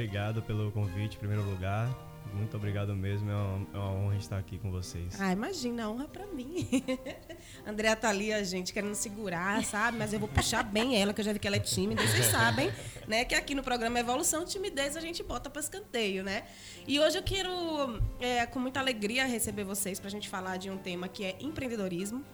Obrigado pelo convite, em primeiro lugar. Muito obrigado mesmo, é uma, é uma honra estar aqui com vocês. Ah, imagina, a honra pra mim. Andréa tá ali, a gente, querendo segurar, sabe? Mas eu vou puxar bem ela, que eu já vi que ela é tímida. Vocês sabem, né? Que aqui no programa Evolução, timidez a gente bota para escanteio, né? E hoje eu quero, é, com muita alegria, receber vocês pra gente falar de um tema que é empreendedorismo.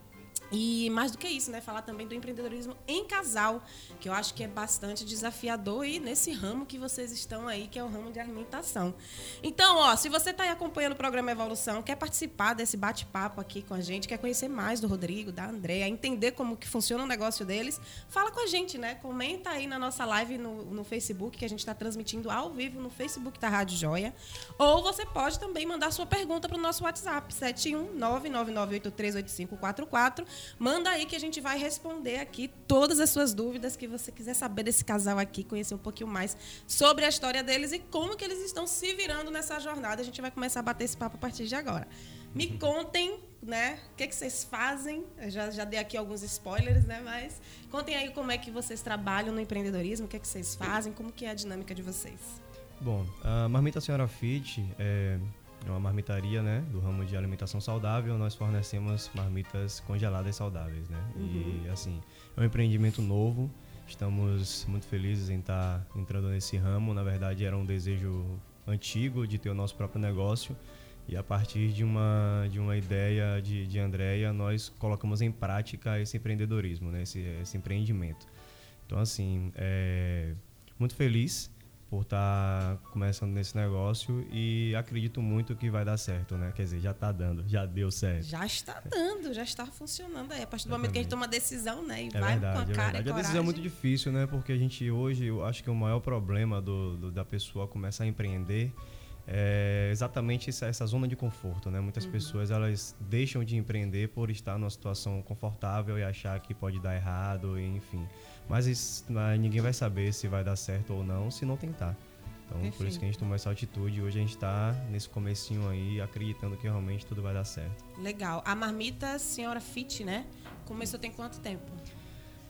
E mais do que isso, né? Falar também do empreendedorismo em casal, que eu acho que é bastante desafiador e nesse ramo que vocês estão aí, que é o ramo de alimentação. Então, ó, se você está aí acompanhando o programa Evolução, quer participar desse bate-papo aqui com a gente, quer conhecer mais do Rodrigo, da Andréa, entender como que funciona o negócio deles, fala com a gente, né? Comenta aí na nossa live no, no Facebook, que a gente está transmitindo ao vivo no Facebook da Rádio Joia. Ou você pode também mandar sua pergunta para o nosso WhatsApp, 71999838544 Manda aí que a gente vai responder aqui todas as suas dúvidas que você quiser saber desse casal aqui, conhecer um pouquinho mais sobre a história deles e como que eles estão se virando nessa jornada. A gente vai começar a bater esse papo a partir de agora. Me uhum. contem, né? O que, que vocês fazem? Eu já, já dei aqui alguns spoilers, né? Mas contem aí como é que vocês trabalham no empreendedorismo, o que, que vocês fazem, como que é a dinâmica de vocês. Bom, a Marmita Senhora Fit é é uma marmitaria, né, do ramo de alimentação saudável. Nós fornecemos marmitas congeladas saudáveis, né? Uhum. E assim, é um empreendimento novo. Estamos muito felizes em estar entrando nesse ramo. Na verdade, era um desejo antigo de ter o nosso próprio negócio. E a partir de uma, de uma ideia de, de Andréia, nós colocamos em prática esse empreendedorismo, né? esse, esse empreendimento. Então, assim, é, muito feliz por estar tá começando nesse negócio e acredito muito que vai dar certo, né? Quer dizer, já está dando, já deu certo. Já está dando, já está funcionando aí. A partir do momento que a gente toma decisão, né? E é vai verdade, com a é cara é e A decisão é muito difícil, né? Porque a gente hoje, eu acho que o maior problema do, do da pessoa começar a empreender é exatamente essa, essa, zona de conforto, né? Muitas uhum. pessoas elas deixam de empreender por estar numa situação confortável e achar que pode dar errado, enfim. Mas, isso, ninguém vai saber se vai dar certo ou não se não tentar. Então, Perfeito. por isso que a gente tomou essa atitude. Hoje a gente está nesse comecinho aí, acreditando que realmente tudo vai dar certo. Legal. A marmita Senhora Fit, né? Começou tem quanto tempo?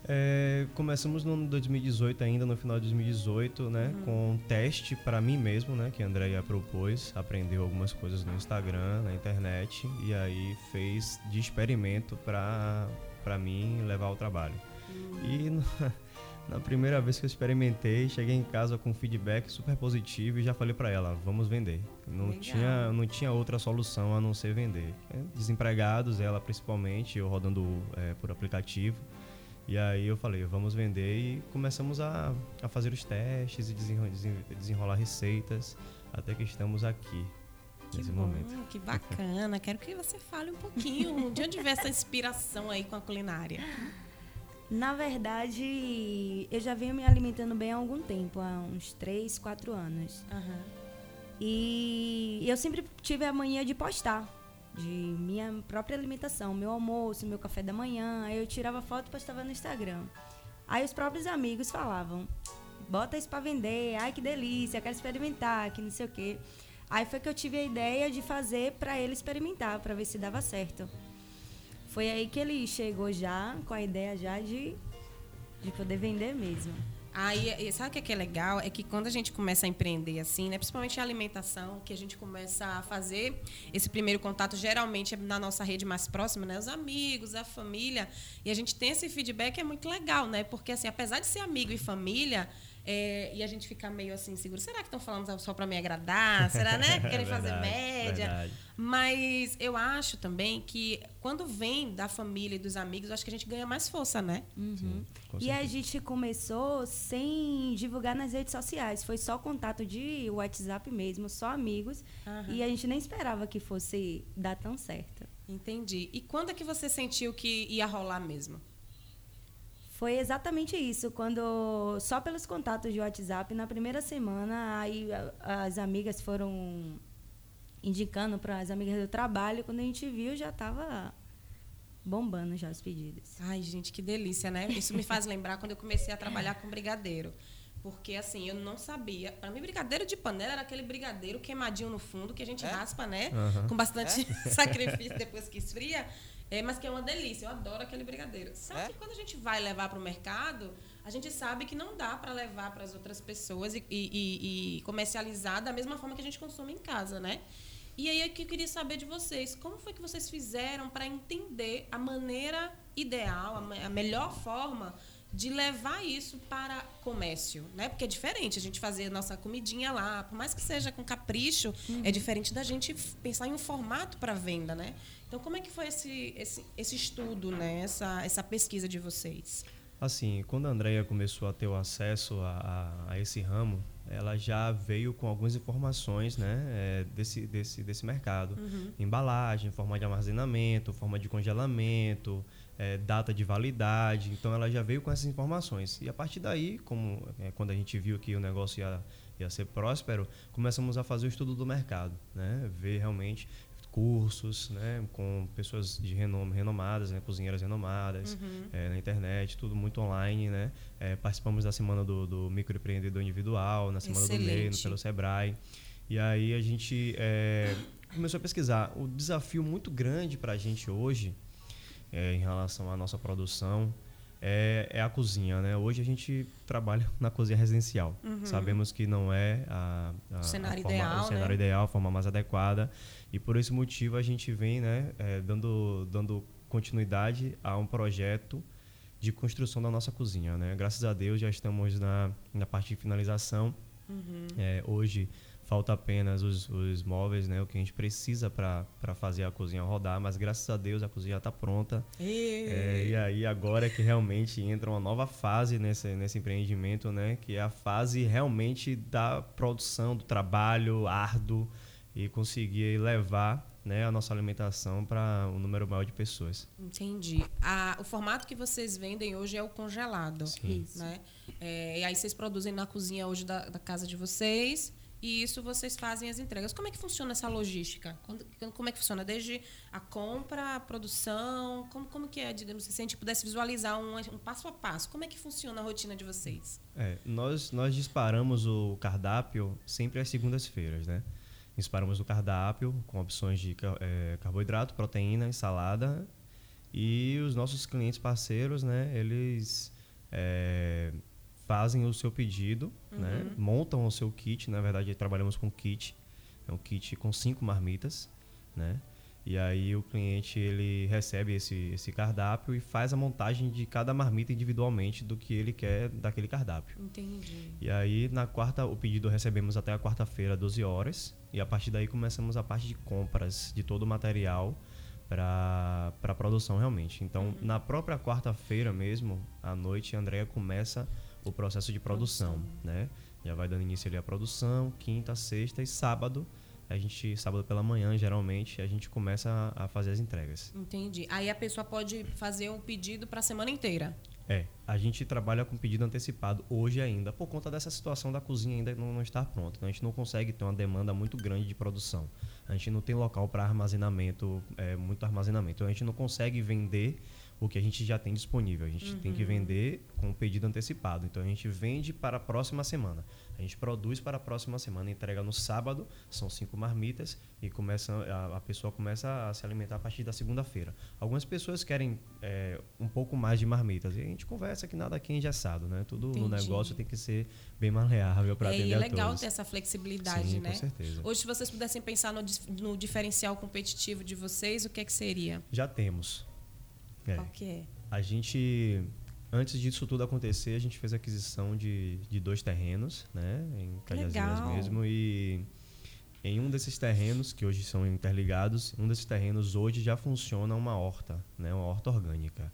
É, começamos no 2018 ainda, no final de 2018, né? Uhum. Com um teste para mim mesmo, né? Que a Andrea propôs. Aprendeu algumas coisas no Instagram, na internet. E aí fez de experimento para mim levar ao trabalho. E na primeira vez que eu experimentei, cheguei em casa com feedback super positivo e já falei para ela, vamos vender. Não tinha, não tinha outra solução a não ser vender. É, desempregados, ela principalmente, eu rodando é, por aplicativo. E aí eu falei, vamos vender e começamos a, a fazer os testes e desenrolar receitas até que estamos aqui. Que nesse bom, momento. que bacana. Quero que você fale um pouquinho de onde veio essa inspiração aí com a culinária. Na verdade, eu já venho me alimentando bem há algum tempo, há uns 3, 4 anos. Uhum. E eu sempre tive a mania de postar de minha própria alimentação, meu almoço, meu café da manhã. Aí eu tirava foto e postava no Instagram. Aí os próprios amigos falavam: bota isso para vender, ai que delícia, quero experimentar, que não sei o quê. Aí foi que eu tive a ideia de fazer para ele experimentar, para ver se dava certo. Foi aí que ele chegou já com a ideia já de, de poder vender mesmo. Aí, sabe o que é legal? É que quando a gente começa a empreender assim, né, principalmente a alimentação, que a gente começa a fazer esse primeiro contato, geralmente é na nossa rede mais próxima, né, os amigos, a família, e a gente tem esse feedback é muito legal, né? Porque assim, apesar de ser amigo e família, é, e a gente fica meio assim seguro. Será que estão falando só para me agradar? Será, né? Que querem é fazer média? Verdade. Mas eu acho também que quando vem da família e dos amigos, acho que a gente ganha mais força, né? Uhum. Sim, e a gente começou sem divulgar nas redes sociais. Foi só contato de WhatsApp mesmo, só amigos. Uhum. E a gente nem esperava que fosse dar tão certo. Entendi. E quando é que você sentiu que ia rolar mesmo? Foi exatamente isso, quando só pelos contatos de WhatsApp, na primeira semana, aí as amigas foram indicando para as amigas do trabalho, quando a gente viu já estava bombando já os pedidos. Ai, gente, que delícia, né? Isso me faz lembrar quando eu comecei a trabalhar com brigadeiro. Porque, assim, eu não sabia. Para mim, brigadeiro de panela era aquele brigadeiro queimadinho no fundo, que a gente é? raspa, né? Uhum. Com bastante é? sacrifício depois que esfria. É, mas que é uma delícia. Eu adoro aquele brigadeiro. Só é? que quando a gente vai levar para o mercado, a gente sabe que não dá para levar para as outras pessoas e, e, e, comercializar da mesma forma que a gente consome em casa, né? E aí é que eu queria saber de vocês, como foi que vocês fizeram para entender a maneira ideal, a melhor forma de levar isso para comércio, né? Porque é diferente a gente fazer nossa comidinha lá, por mais que seja com capricho, é uhum. é diferente da gente pensar em um formato para venda, né? Então, como é que foi esse, esse, esse estudo, né? Essa, essa pesquisa de vocês? Assim, quando a Andrea começou a ter o acesso a, a, a esse ramo, ela já veio com algumas informações né, é, desse, desse, desse mercado. Uhum. Embalagem, forma de armazenamento, forma de congelamento, é, data de validade. Então ela já veio com essas informações. E a partir daí, como é, quando a gente viu que o negócio ia, ia ser próspero, começamos a fazer o estudo do mercado, né? ver realmente cursos né, com pessoas de renome, renomadas, né, cozinheiras renomadas, uhum. é, na internet, tudo muito online. Né? É, participamos da semana do, do microempreendedor individual, na semana Excelente. do MEI, pelo Sebrae. E aí a gente é, começou a pesquisar. O desafio muito grande para a gente hoje em relação à nossa produção é, é, a cozinha, né? Hoje a gente trabalha na cozinha residencial. Uhum. Sabemos que não é a, a, o cenário, a forma, ideal, o cenário né? ideal, a forma mais adequada. E por esse motivo a gente vem né, é, dando, dando continuidade a um projeto de construção da nossa cozinha. Né? Graças a Deus já estamos na, na parte de finalização. Uhum. É, hoje falta apenas os, os móveis, né? O que a gente precisa para fazer a cozinha rodar, mas graças a Deus a cozinha está pronta. E... É, e aí agora é que realmente entra uma nova fase nesse, nesse empreendimento, né? Que é a fase realmente da produção, do trabalho árduo e conseguir levar né, a nossa alimentação para um número maior de pessoas. Entendi. A, o formato que vocês vendem hoje é o congelado. Sim. Né? É, e aí vocês produzem na cozinha hoje da, da casa de vocês e isso vocês fazem as entregas. Como é que funciona essa logística? Como é que funciona? Desde a compra, a produção, como, como que é, digamos, se a gente pudesse visualizar um, um passo a passo, como é que funciona a rotina de vocês? É, nós, nós disparamos o cardápio sempre às segundas-feiras, né? Disparamos o cardápio com opções de é, carboidrato, proteína salada. E os nossos clientes parceiros, né, eles é, fazem o seu pedido, né? uhum. né? montam o seu kit. Na verdade, trabalhamos com kit. É um kit com cinco marmitas, né? E aí o cliente ele recebe esse, esse cardápio e faz a montagem de cada marmita individualmente do que ele quer daquele cardápio. Entendi. E aí na quarta o pedido recebemos até a quarta-feira, 12 horas, e a partir daí começamos a parte de compras de todo o material para a produção realmente. Então, uhum. na própria quarta-feira mesmo, à noite, a Andrea começa o processo de produção, produção. né? Já vai dando início ali à produção, quinta, sexta e sábado. A gente, sábado pela manhã, geralmente, a gente começa a, a fazer as entregas. Entendi. Aí a pessoa pode fazer um pedido para a semana inteira. É, a gente trabalha com pedido antecipado hoje ainda, por conta dessa situação da cozinha ainda não, não estar pronta. Então a gente não consegue ter uma demanda muito grande de produção. A gente não tem local para armazenamento, é, muito armazenamento. Então a gente não consegue vender o que a gente já tem disponível. A gente uhum. tem que uhum. vender com pedido antecipado. Então a gente vende para a próxima semana. A gente produz para a próxima semana, entrega no sábado, são cinco marmitas e começa, a, a pessoa começa a se alimentar a partir da segunda-feira. Algumas pessoas querem é, um pouco mais de marmitas e a gente conversa que nada aqui é engessado, né? Tudo Entendi. no negócio tem que ser bem maleável para é, atender é, a todos. É legal ter essa flexibilidade, Sim, né? Com certeza. Hoje, se vocês pudessem pensar no, no diferencial competitivo de vocês, o que é que seria? Já temos. É. Qual que é? A gente, antes disso tudo acontecer, a gente fez a aquisição de, de dois terrenos, né? Em Cajazeiras mesmo. E em um desses terrenos, que hoje são interligados, um desses terrenos hoje já funciona uma horta, né? Uma horta orgânica.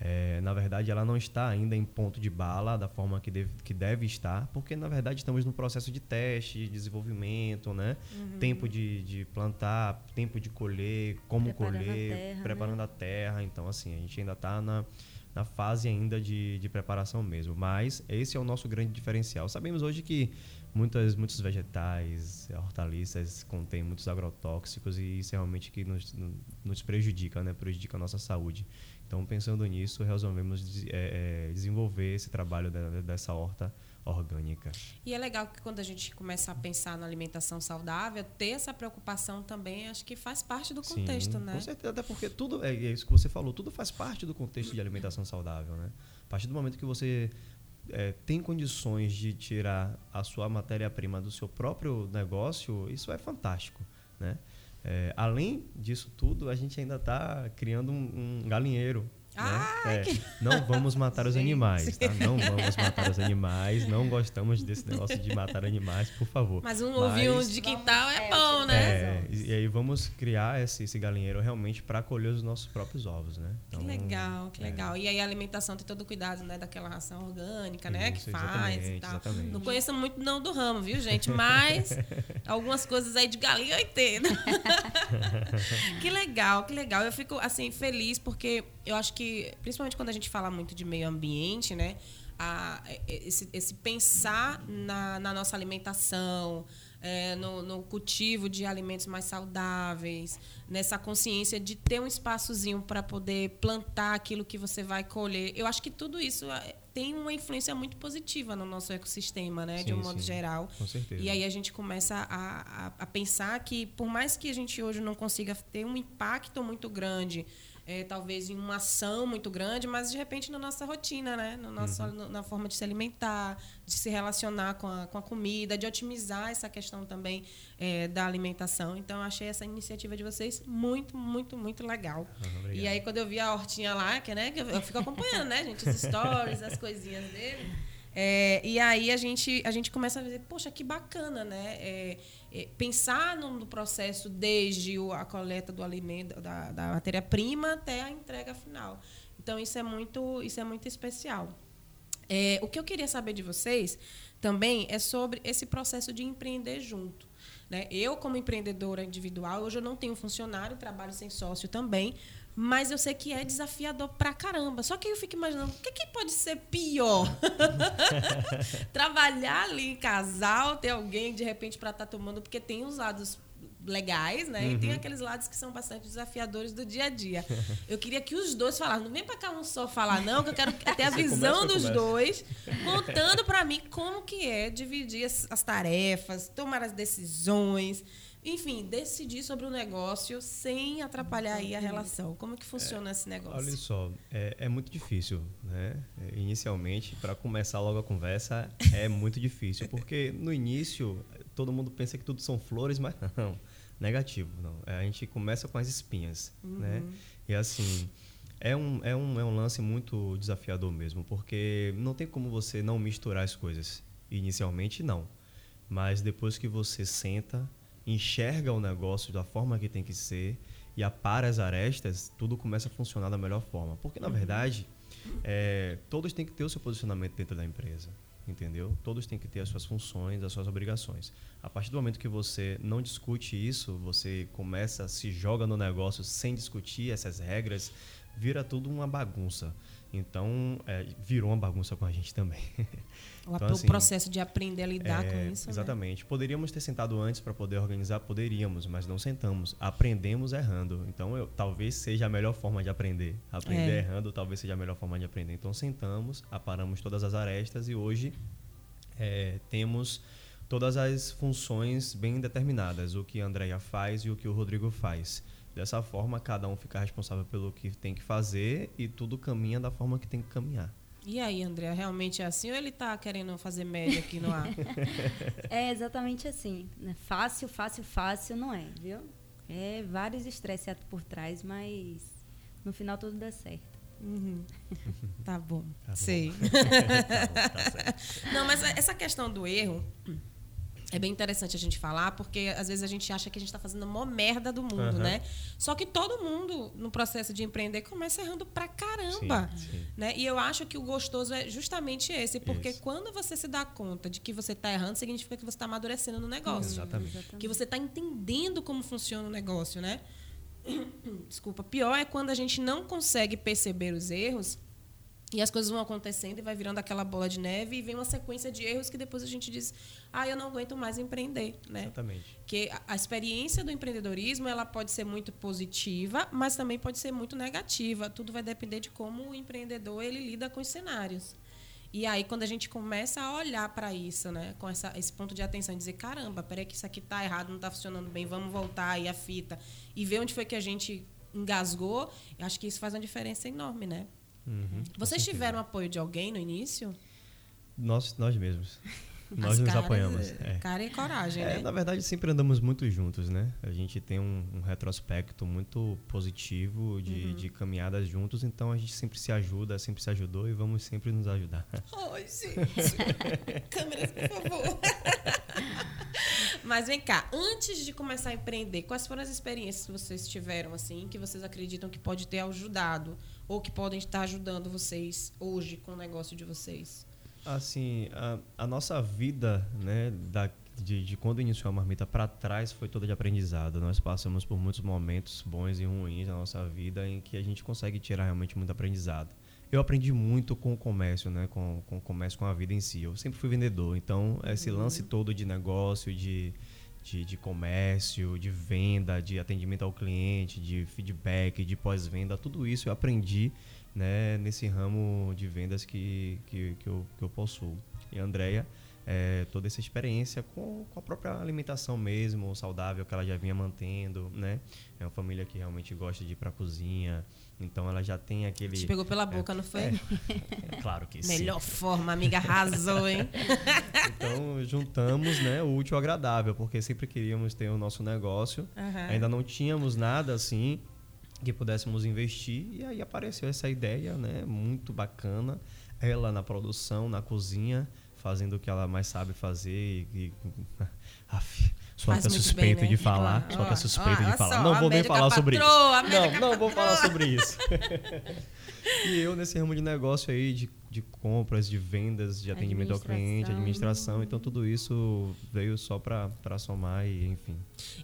É, na verdade, ela não está ainda em ponto de bala da forma que deve, que deve estar, porque na verdade estamos no processo de teste, de desenvolvimento, né? Uhum. Tempo de, de, plantar, tempo de colher, como preparando colher, a terra, preparando né? a terra. Então, assim, a gente ainda está na, na fase ainda de, de preparação mesmo. Mas esse é o nosso grande diferencial. Sabemos hoje que muitas, muitos vegetais, hortaliças contêm muitos agrotóxicos e isso é realmente que nos, nos prejudica, né? Prejudica a nossa saúde. Então, pensando nisso, resolvemos é, é, desenvolver esse trabalho da, dessa horta orgânica. E é legal que quando a gente começa a pensar na alimentação saudável, ter essa preocupação também, acho que faz parte do contexto, Sim, né? Com certeza, até porque tudo, é, é isso que você falou, tudo faz parte do contexto de alimentação saudável, né? A partir do momento que você é, tem condições de tirar a sua matéria-prima do seu próprio negócio, isso é fantástico, né? É, além disso tudo, a gente ainda está criando um, um galinheiro né? É, não vamos matar os animais, tá? Não vamos matar os animais. Não gostamos desse negócio de matar animais, por favor. Mas um ovinho de quintal é bom, né? É, e aí vamos criar esse, esse galinheiro realmente para colher os nossos próprios ovos, né? Então, que legal, que é. legal. E aí a alimentação tem todo o cuidado, né? Daquela ração orgânica, né? Que faz e tal. Exatamente. Não conheço muito não do ramo, viu, gente? Mas algumas coisas aí de galinha eu entendo. que legal, que legal. Eu fico, assim, feliz porque eu acho que, principalmente quando a gente fala muito de meio ambiente, né? A, esse, esse pensar na, na nossa alimentação, é, no, no, cultivo de alimentos mais saudáveis, nessa consciência de ter um espaçozinho para poder plantar aquilo que você vai colher. Eu acho que tudo isso é, tem uma influência muito positiva no nosso ecossistema, né, sim, de um modo sim, geral. Com certeza. E aí a gente começa a, a, a pensar que, por mais que a gente hoje não consiga ter um impacto muito grande é, talvez em uma ação muito grande, mas de repente na nossa rotina, né? No nosso, uhum. Na forma de se alimentar, de se relacionar com a, com a comida, de otimizar essa questão também é, da alimentação. Então, eu achei essa iniciativa de vocês muito, muito, muito legal. Uhum, e aí, quando eu vi a hortinha lá, que, né, que eu, eu fico acompanhando, né, gente? Os stories, as coisinhas dele. É, e aí a gente, a gente começa a dizer, poxa, que bacana, né? É, é, pensar no, processo desde a coleta do alimento, da, da matéria-prima até a entrega final. Então isso é muito, isso é muito especial. É, o que eu queria saber de vocês também é sobre esse processo de empreender junto. Né? Eu, como empreendedora individual, hoje eu não tenho funcionário, trabalho sem sócio também, mas eu sei que é desafiador pra caramba. Só que eu fico imaginando, o que, que pode ser pior? Trabalhar ali em casal, ter alguém de repente para estar tá tomando, porque tem os lados legais, né? Uhum. E tem uhum. aqueles lados que são bastante desafiadores do dia a dia. Eu queria que os dois falassem, não vem para cá um só falar não, que eu quero ter a visão começa, dos dois, contando para mim como que é dividir as, as tarefas, tomar as decisões, enfim, decidir sobre o negócio sem atrapalhar aí a relação. Como que funciona é, esse negócio? Olha só, é, é muito difícil, né? É, inicialmente, para começar logo a conversa, é muito difícil, porque no início todo mundo pensa que tudo são flores, mas não, negativo, não. É, a gente começa com as espinhas, uhum. né? E assim, é um, é, um, é um lance muito desafiador mesmo, porque não tem como você não misturar as coisas. Inicialmente, não. Mas depois que você senta enxerga o negócio da forma que tem que ser e apara as arestas, tudo começa a funcionar da melhor forma. Porque, na uhum. verdade, é, todos têm que ter o seu posicionamento dentro da empresa. Entendeu? Todos têm que ter as suas funções, as suas obrigações. A partir do momento que você não discute isso, você começa, se joga no negócio sem discutir essas regras, vira tudo uma bagunça. Então, é, virou uma bagunça com a gente também. O, então, assim, processo de aprender a lidar é, com isso. Né? Exatamente. Né? Poderíamos ter sentado antes para poder organizar? Poderíamos, mas não sentamos. Aprendemos errando. Então, eu, talvez seja a melhor forma de aprender. Aprender é. errando talvez seja a melhor forma de aprender. Então, sentamos, aparamos todas as arestas e hoje é, temos todas as funções bem determinadas. O que a Andrea faz e o que o Rodrigo faz. Dessa forma, cada um fica responsável pelo que tem que fazer e tudo caminha da forma que tem que caminhar. E aí, André, realmente é assim ou ele está querendo fazer média aqui no ar? é exatamente assim. Né? Fácil, fácil, fácil não é, viu? É vários estresses por trás, mas no final tudo dá certo. Uhum. Tá bom. Tá Sei. Bom. tá bom, tá não, mas essa questão do erro é bem interessante a gente falar, porque às vezes a gente acha que a gente está fazendo a maior merda do mundo, uhum. né? Só que todo mundo, no processo de empreender, começa errando pra caramba. Sim, sim. Né? E eu acho que o gostoso é justamente esse, porque Isso. quando você se dá conta de que você está errando, significa que você está amadurecendo no negócio. Exatamente. Que você está entendendo como funciona o negócio, né? Desculpa. Pior é quando a gente não consegue perceber os erros e as coisas vão acontecendo e vai virando aquela bola de neve e vem uma sequência de erros que depois a gente diz, ah, eu não aguento mais empreender, né? Exatamente. Que a experiência do empreendedorismo ela pode ser muito positiva, mas também pode ser muito negativa. Tudo vai depender de como o empreendedor ele lida com os cenários. E aí, quando a gente começa a olhar para isso, né, com essa, esse ponto de atenção, dizer, caramba, peraí que isso aqui está errado, não está funcionando bem, vamos voltar aí a fita e ver onde foi que a gente engasgou, eu acho que isso faz uma diferença enorme, né? Uhum, Vocês tiveram apoio de alguém no início? Nós, nós mesmos. Nós nos caras, apoiamos. É. Cara e coragem, é, né? Na verdade, sempre andamos muito juntos, né? A gente tem um, um retrospecto muito positivo de, uhum. de, caminhadas juntos, então a gente sempre se ajuda, sempre se ajudou e vamos sempre nos ajudar. Oi, gente. Câmeras, por favor. Mas vem cá, antes de começar a empreender, quais foram as experiências que vocês tiveram, assim, que vocês acreditam que pode ter ajudado ou que podem estar ajudando vocês hoje com o negócio de vocês? Assim, a, a nossa vida, né, da, de, de quando iniciou a marmita para trás foi toda de aprendizado. Nós passamos por muitos momentos bons e ruins na nossa vida em que a gente consegue tirar realmente muito aprendizado. Eu aprendi muito com o comércio, né, com, com o comércio, com a vida em si. Eu sempre fui vendedor, então esse uhum. lance todo de negócio, de, de, de, comércio, de venda, de atendimento ao cliente, de feedback, de pós-venda, tudo isso eu aprendi né, nesse ramo de vendas que, que, que, eu, que eu possuo. E a Andrea, é, toda essa experiência com, com, a própria alimentação mesmo, saudável que ela já vinha mantendo, né? É uma família que realmente gosta de ir para a cozinha, então ela já tem aquele. Te pegou pela boca, é, não foi? É, é, claro que sim. Melhor forma, amiga, arrasou, hein? então juntamos, né, o útil ao agradável, porque sempre queríamos ter o nosso negócio, uhum. ainda não tínhamos nada assim que pudéssemos investir e aí apareceu essa ideia, né, muito bacana. Ela na produção, na cozinha, fazendo o que ela mais sabe fazer e, e sou até suspeito bem, né? de falar, sou até suspeito de falar. Só, não vou nem falar sobre isso. Não, não vou falar sobre isso. e eu nesse ramo de negócio aí de de compras, de vendas, de atendimento ao cliente, administração. Então, tudo isso veio só para somar e, enfim.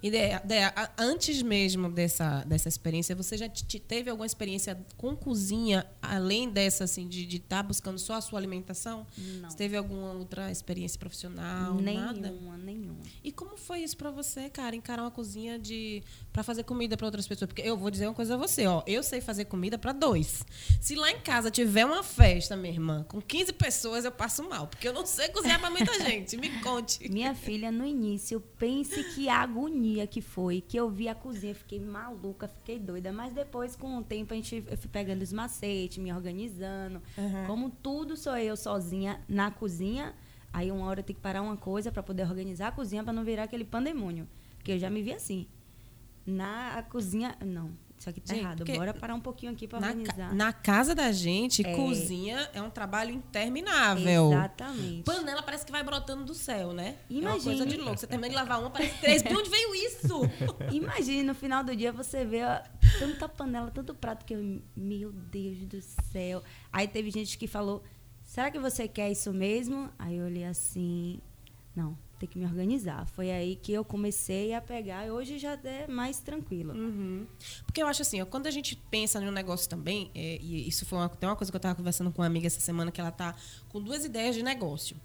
Ideia, ideia, antes mesmo dessa, dessa experiência, você já teve alguma experiência com cozinha, além dessa, assim, de estar tá buscando só a sua alimentação? Não. Você teve alguma outra experiência profissional? Nenhuma, nada? nenhuma. E como foi isso para você, cara, encarar uma cozinha de para fazer comida para outras pessoas? Porque eu vou dizer uma coisa a você, ó, eu sei fazer comida para dois. Se lá em casa tiver uma festa mesmo, irmã, com 15 pessoas eu passo mal, porque eu não sei cozinhar para muita gente. Me conte. Minha filha, no início, pense que agonia que foi, que eu vi a cozinha, fiquei maluca, fiquei doida. Mas depois, com o tempo, a gente, eu fui pegando os macetes, me organizando. Uhum. Como tudo sou eu sozinha na cozinha, aí uma hora eu tenho que parar uma coisa para poder organizar a cozinha para não virar aquele pandemônio. Porque eu já me vi assim. Na cozinha, não isso aqui tá gente, errado. Bora parar um pouquinho aqui para organizar. Na casa da gente, é. cozinha é um trabalho interminável. Exatamente. Panela parece que vai brotando do céu, né? Imagina. É uma coisa de louco. Você termina de lavar uma, parece três. De onde veio isso? Imagine, no final do dia você vê ó, tanta panela, tanto prato que eu, meu Deus do céu. Aí teve gente que falou: "Será que você quer isso mesmo?" Aí eu olhei assim: "Não, ter que me organizar. Foi aí que eu comecei a pegar e hoje já é mais tranquilo. Uhum. Porque eu acho assim, ó, quando a gente pensa no negócio também, é, e isso foi uma, tem uma coisa que eu estava conversando com uma amiga essa semana, que ela está com duas ideias de negócio.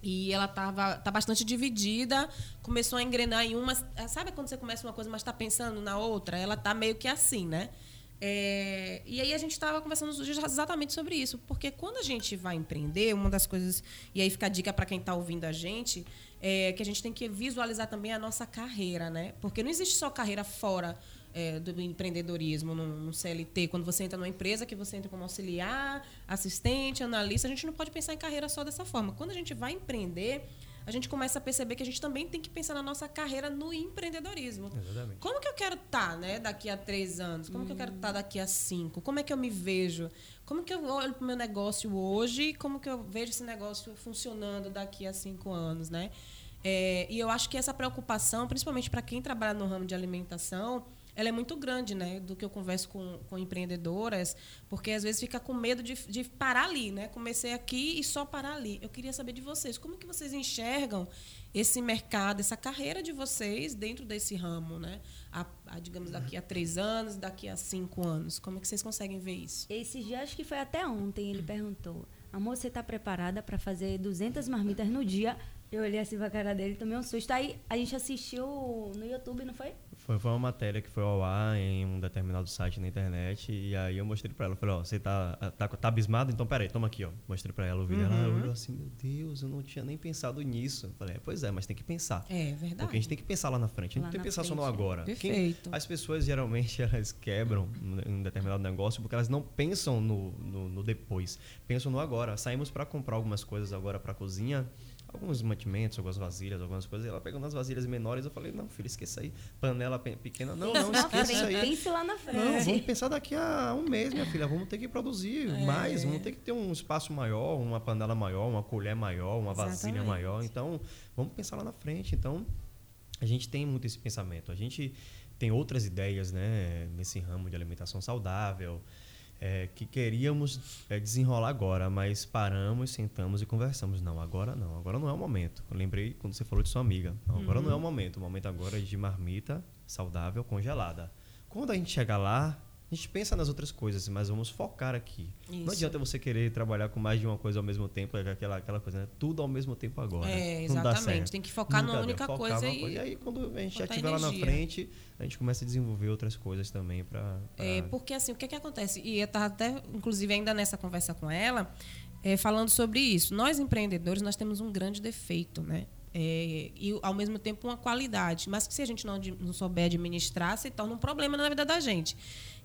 E ela tava, tá bastante dividida, começou a engrenar em uma. Sabe quando você começa uma coisa, mas está pensando na outra? Ela tá meio que assim, né? É, e aí a gente estava conversando exatamente sobre isso, porque quando a gente vai empreender, uma das coisas, e aí fica a dica para quem está ouvindo a gente, é que a gente tem que visualizar também a nossa carreira, né? Porque não existe só carreira fora é, do empreendedorismo no, CLT. Quando você entra numa empresa, que você entra como auxiliar, assistente, analista, a gente não pode pensar em carreira só dessa forma. Quando a gente vai empreender, a gente começa a perceber que a gente também tem que pensar na nossa carreira no empreendedorismo. Exatamente. Como que eu quero estar, tá, né, daqui a três anos? Como que eu quero estar tá daqui a cinco? Como é que eu me vejo? Como que eu olho para o meu negócio hoje? Como que eu vejo esse negócio funcionando daqui a cinco anos, né? É, e eu acho que essa preocupação, principalmente para quem trabalha no ramo de alimentação, ela é muito grande, né? Do que eu converso com, com empreendedoras, porque às vezes fica com medo de, de parar ali, né? Comecei aqui e só parar ali. Eu queria saber de vocês, como que vocês enxergam esse mercado, essa carreira de vocês dentro desse ramo, né? A, a, digamos, daqui a três anos, daqui a cinco anos. Como é que vocês conseguem ver isso? Esse dia, acho que foi até ontem, ele perguntou, amor, você está preparada para fazer 200 marmitas no dia? Eu olhei assim pra cara dele tomei um susto. Aí a gente assistiu no YouTube, não foi? Foi, foi uma matéria que foi ao ar em um determinado site na internet. E aí eu mostrei pra ela. Falei, ó, você tá, tá, tá abismado? Então peraí, toma aqui, ó. Mostrei pra ela o vídeo. Uhum. Ela olhou assim, meu Deus, eu não tinha nem pensado nisso. Falei, é, pois é, mas tem que pensar. É verdade. Porque a gente tem que pensar lá na frente. A gente não tem que pensar frente. só no agora. Perfeito. Quem, as pessoas geralmente elas quebram em um determinado negócio porque elas não pensam no, no, no depois. Pensam no agora. Saímos para comprar algumas coisas agora pra cozinha alguns mantimentos, algumas vasilhas, algumas coisas. Ela pegando as vasilhas menores, eu falei, não, filho, esqueça aí. Panela pequena, não, não, esqueça isso aí. Pense lá na frente. Não, vamos pensar daqui a um mês, minha filha. Vamos ter que produzir é. mais, vamos ter que ter um espaço maior, uma panela maior, uma colher maior, uma Exatamente. vasilha maior. Então, vamos pensar lá na frente. Então, a gente tem muito esse pensamento. A gente tem outras ideias, né, nesse ramo de alimentação saudável é, que queríamos é, desenrolar agora, mas paramos, sentamos e conversamos. Não, agora não, agora não é o momento. Eu lembrei quando você falou de sua amiga. Não, agora uhum. não é o uhum. momento. O momento agora é de marmita saudável congelada. Quando a gente chegar lá, a gente pensa nas outras coisas, mas vamos focar aqui. Isso. Não adianta você querer trabalhar com mais de uma coisa ao mesmo tempo, é aquela, aquela coisa, né? Tudo ao mesmo tempo agora. É, exatamente. Tem que focar numa única coisa. E... coisa. E aí, quando a gente já estiver lá na frente, a gente começa a desenvolver outras coisas também para. É, porque assim, o que, é que acontece? E eu estava até, inclusive, ainda nessa conversa com ela, é, falando sobre isso. Nós, empreendedores, nós temos um grande defeito, né? É, e ao mesmo tempo uma qualidade, mas que se a gente não, não souber administrar, se torna um problema na vida da gente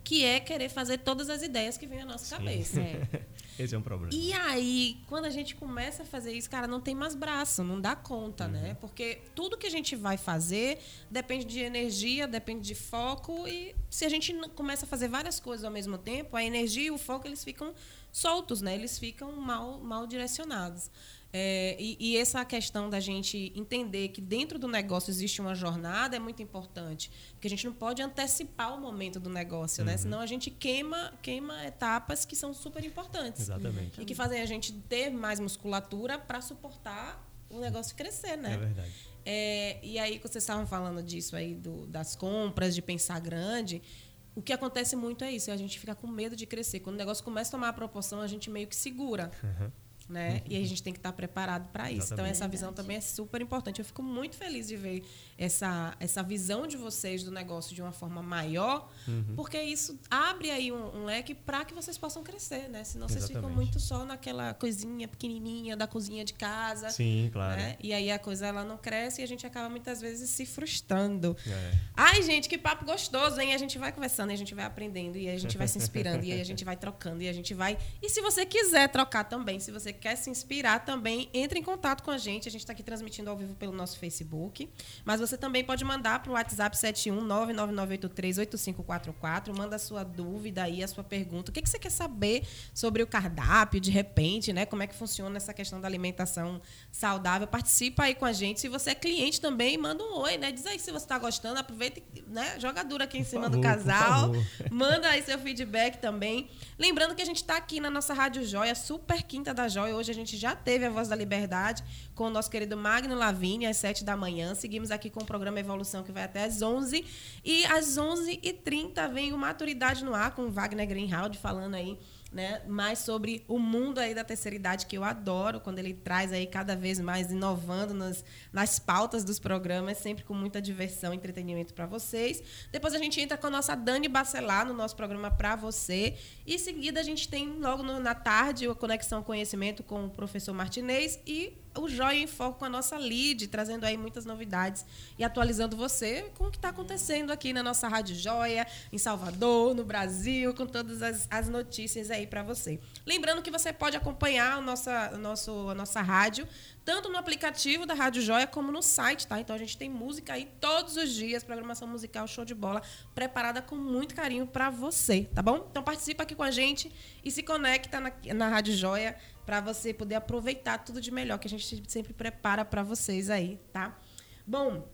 que é querer fazer todas as ideias que vêm à nossa Sim. cabeça. É. Esse é um problema. E aí, quando a gente começa a fazer isso, cara, não tem mais braço, não dá conta, né? uhum. né? Porque tudo que a gente vai fazer depende de energia, depende de foco e se a gente começa a fazer várias coisas ao mesmo tempo, a energia e o foco eles ficam soltos, né? Eles ficam mal, mal direcionados. É, e, e, essa questão da gente entender que dentro do negócio existe uma jornada é muito importante. Porque a gente não pode antecipar o momento do negócio, né? uhum. né? Senão a gente queima, queima etapas que são super importantes. Exatamente. E que fazem a gente ter mais musculatura para suportar o negócio crescer, né? É verdade. É, e aí, vocês estavam falando disso aí, do, das compras, de pensar grande, o que acontece muito é isso, a gente fica com medo de crescer. Quando o negócio começa a tomar a proporção, a gente meio que segura. Uhum né? E a gente tem que estar preparado para isso. Exatamente. Então essa visão também é super importante. Eu fico muito feliz de ver essa, essa visão de vocês do negócio de uma forma maior, uhum. porque isso abre aí um, um leque para que vocês possam crescer, né? Senão Exatamente. vocês ficam muito só naquela coisinha pequenininha da cozinha de casa. Sim, claro. Né? E aí a coisa ela não cresce e a gente acaba muitas vezes se frustrando. É. Ai, gente, que papo gostoso, hein? A gente vai conversando, a gente vai aprendendo e a gente vai se inspirando e aí a gente vai trocando e a gente vai. E se você quiser trocar também, se você quer se inspirar também, entre em contato com a gente. A gente está aqui transmitindo ao vivo pelo nosso Facebook. Mas você também pode mandar para o WhatsApp 71999838544. Manda a sua dúvida aí, a sua pergunta. O que, que você quer saber sobre o cardápio, de repente, né? Como é que funciona essa questão da alimentação saudável? Participa aí com a gente. Se você é cliente também, manda um oi, né? Diz aí se você está gostando. Aproveita né? joga dura aqui em cima favor, do casal. Manda aí seu feedback também. Lembrando que a gente está aqui na nossa Rádio Joia, Super Quinta da Joia. Hoje a gente já teve a Voz da Liberdade com o nosso querido Magno Lavigne, às 7 da manhã. Seguimos aqui com o programa Evolução, que vai até às 11. E às 11h30 vem o Maturidade no Ar, com o Wagner Greenhaldi falando aí né, mais sobre o mundo aí da terceira idade, que eu adoro, quando ele traz aí cada vez mais inovando nas, nas pautas dos programas, sempre com muita diversão e entretenimento para vocês. Depois a gente entra com a nossa Dani Bacelar no nosso programa para você. E em seguida a gente tem logo no, na tarde a Conexão Conhecimento com o professor Martinez e o Joia em Foco com a nossa lead, trazendo aí muitas novidades e atualizando você com o que está acontecendo aqui na nossa Rádio Joia, em Salvador, no Brasil, com todas as, as notícias aí para você. Lembrando que você pode acompanhar a nossa, a nosso, a nossa rádio tanto no aplicativo da Rádio Joia como no site, tá? Então a gente tem música aí todos os dias, programação musical show de bola, preparada com muito carinho para você, tá bom? Então participa aqui com a gente e se conecta na, na Rádio Joia para você poder aproveitar tudo de melhor que a gente sempre prepara para vocês aí, tá? Bom,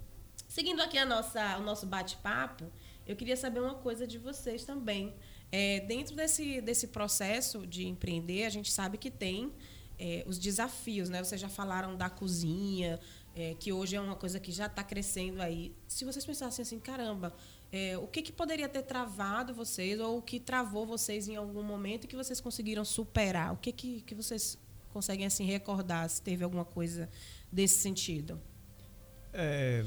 seguindo aqui a nossa, o nosso bate-papo, eu queria saber uma coisa de vocês também. É, dentro desse, desse processo de empreender, a gente sabe que tem é, os desafios, né? Vocês já falaram da cozinha, é, que hoje é uma coisa que já está crescendo aí. Se vocês pensassem assim, caramba, é, o que, que poderia ter travado vocês ou o que travou vocês em algum momento que vocês conseguiram superar? O que, que, que vocês conseguem assim recordar se teve alguma coisa desse sentido? É,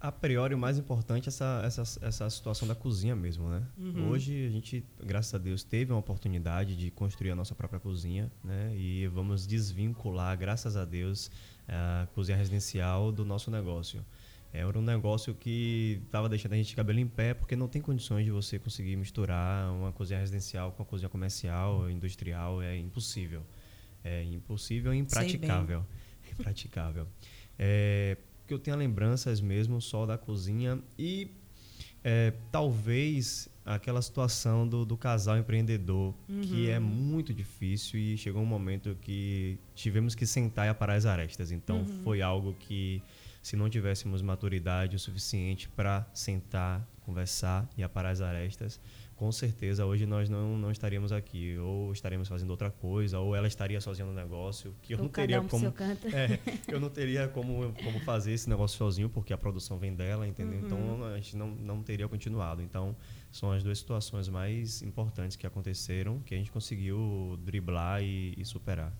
a priori, o mais importante é essa, essa, essa situação da cozinha mesmo, né? Uhum. Hoje, a gente, graças a Deus, teve uma oportunidade de construir a nossa própria cozinha, né? E vamos desvincular, graças a Deus, a cozinha residencial do nosso negócio. Era um negócio que estava deixando a gente cabelo em pé, porque não tem condições de você conseguir misturar uma cozinha residencial com a cozinha comercial, industrial, é impossível. É impossível e impraticável. Impraticável. É, que eu tenha lembranças mesmo só da cozinha e é, talvez aquela situação do, do casal empreendedor, uhum. que é muito difícil e chegou um momento que tivemos que sentar e aparar as arestas. Então uhum. foi algo que, se não tivéssemos maturidade o suficiente para sentar, conversar e aparar as arestas, com certeza hoje nós não, não estaríamos aqui. Ou estaremos fazendo outra coisa, ou ela estaria sozinha no negócio, que eu não teria um como. É, eu não teria como, como fazer esse negócio sozinho, porque a produção vem dela, entendeu? Uhum. Então a gente não, não teria continuado. Então, são as duas situações mais importantes que aconteceram, que a gente conseguiu driblar e, e superar.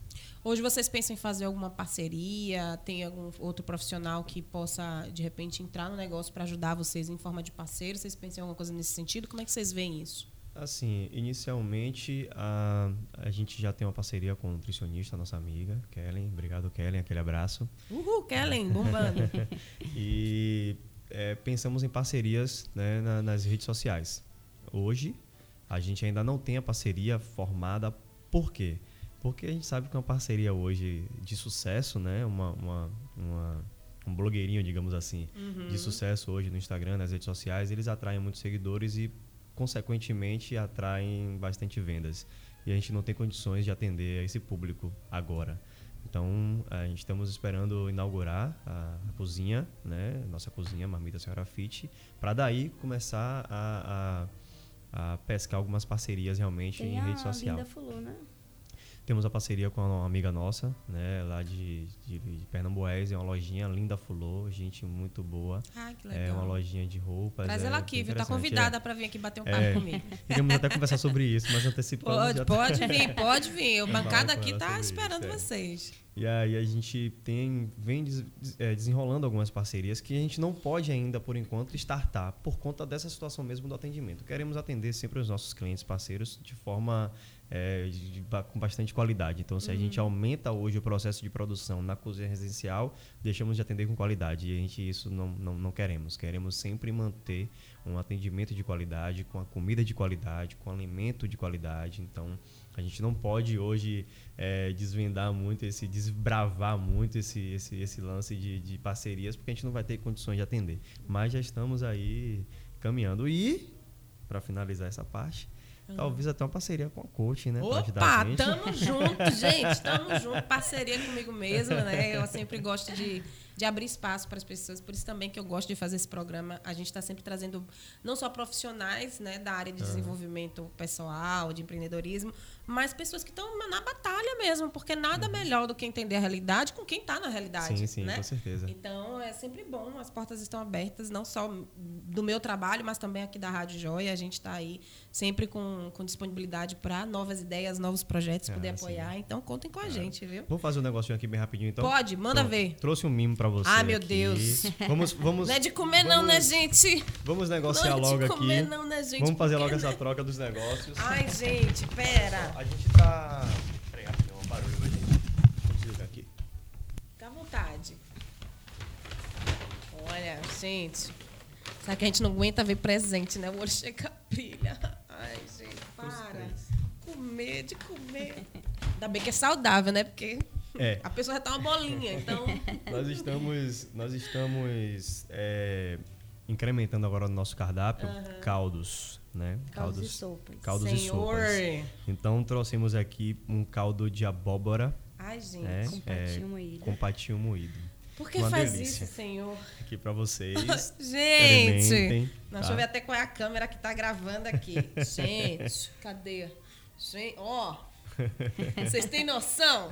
Hoje vocês pensam em fazer alguma parceria? Tem algum outro profissional que possa, de repente, entrar no negócio para ajudar vocês em forma de parceiro? Vocês pensam em alguma coisa nesse sentido? Como é que vocês veem isso? Assim, inicialmente a, a gente já tem uma parceria com um nutricionista, nossa amiga, Kellen. Obrigado, Kellen, aquele abraço. Uhul, Kellen, bombando. e é, pensamos em parcerias né, na, nas redes sociais. Hoje, a gente ainda não tem a parceria formada. Por quê? Porque a gente sabe que uma parceria hoje de sucesso, né? Uma, uma, uma um blogueirinho, digamos assim, uhum. de sucesso hoje no Instagram, nas redes sociais, eles atraem muitos seguidores e, consequentemente, atraem bastante vendas. E a gente não tem condições de atender a esse público agora. Então, a gente estamos esperando inaugurar a, a cozinha, né? Nossa cozinha, Marmita Senhora Fit, para daí começar a, a, a, pescar algumas parcerias realmente tem em rede social. Vinda Fulô, né? Temos a parceria com uma amiga nossa, né, lá de, de, de Pernambués, é uma lojinha linda Fulô, gente muito boa. Ah, que legal. É uma lojinha de roupas. Traz é ela aqui, viu? Tá convidada é. para vir aqui bater um papo é, comigo. Queríamos até conversar sobre isso, mas antecipando. Pode, já pode tá... vir, pode vir. O bancada aqui tá esperando isso, é. vocês. E aí a gente tem, vem des, é, desenrolando algumas parcerias que a gente não pode ainda, por enquanto, startar por conta dessa situação mesmo do atendimento. Queremos atender sempre os nossos clientes parceiros de forma é, de, de, com bastante qualidade. Então, se uhum. a gente uhum. aumenta hoje o processo de produção na cozinha residencial, deixamos de atender com qualidade. E a gente isso não, não, não queremos. Queremos sempre manter um atendimento de qualidade, com a comida de qualidade, com alimento de qualidade. Então, a gente não pode hoje é, desvendar muito, esse desbravar muito esse, esse, esse lance de, de parcerias, porque a gente não vai ter condições de atender. Mas já estamos aí caminhando. E, para finalizar essa parte, Talvez até uma parceria com a coach, né? Opa, tamo junto, gente. Tamo junto. Parceria comigo mesma, né? Eu sempre gosto de de abrir espaço para as pessoas. Por isso também que eu gosto de fazer esse programa. A gente está sempre trazendo não só profissionais né, da área de desenvolvimento pessoal, de empreendedorismo, mas pessoas que estão na batalha mesmo, porque nada uhum. melhor do que entender a realidade com quem está na realidade. Sim, sim, né? com certeza. Então é sempre bom, as portas estão abertas, não só do meu trabalho, mas também aqui da Rádio Joia. A gente está aí sempre com, com disponibilidade para novas ideias, novos projetos, ah, poder apoiar. Sim. Então contem com a é. gente, viu? Vamos fazer um negocinho aqui bem rapidinho, então? Pode, manda Pronto. ver. Trouxe um mimo para você. Ah, meu aqui. Deus. Vamos, vamos, não é de comer, vamos, não, né, gente? Vamos negociar não é de logo comer, aqui. Não, né, gente? Vamos fazer logo essa troca dos negócios. Ai, gente, pera. A gente tá. Peraí, tem um barulho pra gente. Vamos jogar aqui. Fica à vontade. Olha, gente. Sabe que a gente não aguenta ver presente, né? O olho chega a brilha. Ai, gente, para. Comer, de comer. Ainda bem que é saudável, né? Porque é. A pessoa já tá uma bolinha, então. nós estamos, nós estamos é, incrementando agora no nosso cardápio uhum. caldos, né? Caldos, caldos e sopas. Caldos Senhor. e sopas. Então trouxemos aqui um caldo de abóbora. Ai, gente. Né? Com patinho é, moído. Com patinho moído. Por que Uma faz delícia. isso, Senhor? Aqui para vocês. gente! Tá? Deixa eu ver até qual é a câmera que tá gravando aqui. gente, cadê? Gente, ó. Vocês têm noção?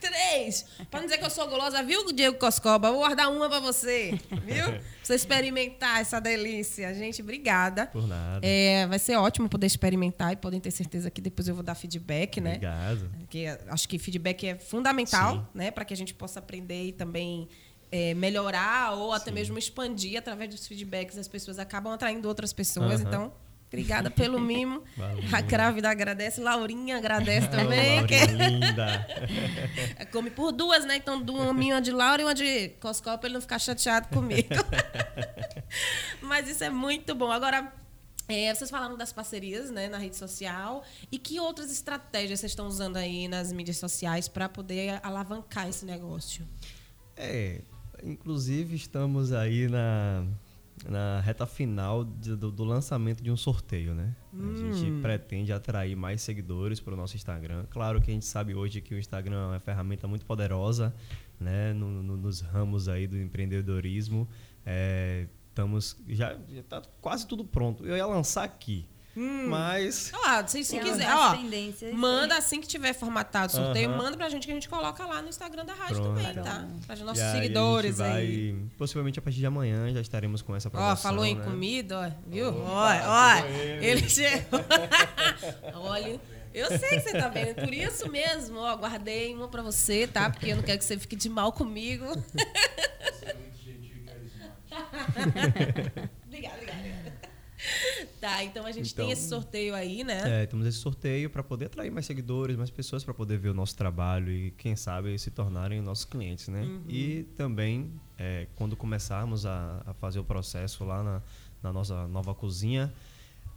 Três. Pra não dizer que eu sou gulosa, viu, Diego Coscoba? Vou guardar uma pra você, viu? pra você experimentar essa delícia. Gente, obrigada. Por nada. É, vai ser ótimo poder experimentar e podem ter certeza que depois eu vou dar feedback, né? Obrigado. Porque acho que feedback é fundamental, Sim. né? Para que a gente possa aprender e também é, melhorar ou até Sim. mesmo expandir através dos feedbacks, as pessoas acabam atraindo outras pessoas. Uhum. Então, obrigada pelo mimo. Valeu. A Crávida agradece, Laurinha agradece também. que... linda. Come por duas, né? Então, uma de Laura e uma de Coscó para ele não ficar chateado comigo. Mas isso é muito bom. Agora, é, vocês falaram das parcerias né, na rede social. E que outras estratégias vocês estão usando aí nas mídias sociais para poder alavancar esse negócio? É, inclusive estamos aí na, na reta final de, do, do, lançamento de um sorteio, né? Hum. A gente pretende atrair mais seguidores para o nosso Instagram. Claro que a gente sabe hoje que o Instagram é uma ferramenta muito poderosa, né? No, no, nos ramos aí do empreendedorismo. É, estamos já está quase tudo pronto. Eu ia lançar aqui. Hum. Mas. Ah, se, se quiser, ó. Manda assim que tiver formatado o sorteio, uh -huh. manda pra gente que a gente coloca lá no Instagram da rádio Pronto. também, tá? Para os nossos seguidores vai, aí. Possivelmente a partir de amanhã já estaremos com essa promoção. Ó, falou em né? comida, ó, viu? Olha, olha. Ele chegou. olha. Eu sei que você tá vendo, por isso mesmo, ó, guardei uma pra você, tá? Porque eu não quero que você fique de mal comigo. obrigada, obrigada. Tá, então a gente então, tem esse sorteio aí, né? É, temos esse sorteio para poder atrair mais seguidores, mais pessoas para poder ver o nosso trabalho e, quem sabe, se tornarem nossos clientes, né? Uhum. E também, é, quando começarmos a, a, fazer o processo lá na, na nossa nova cozinha,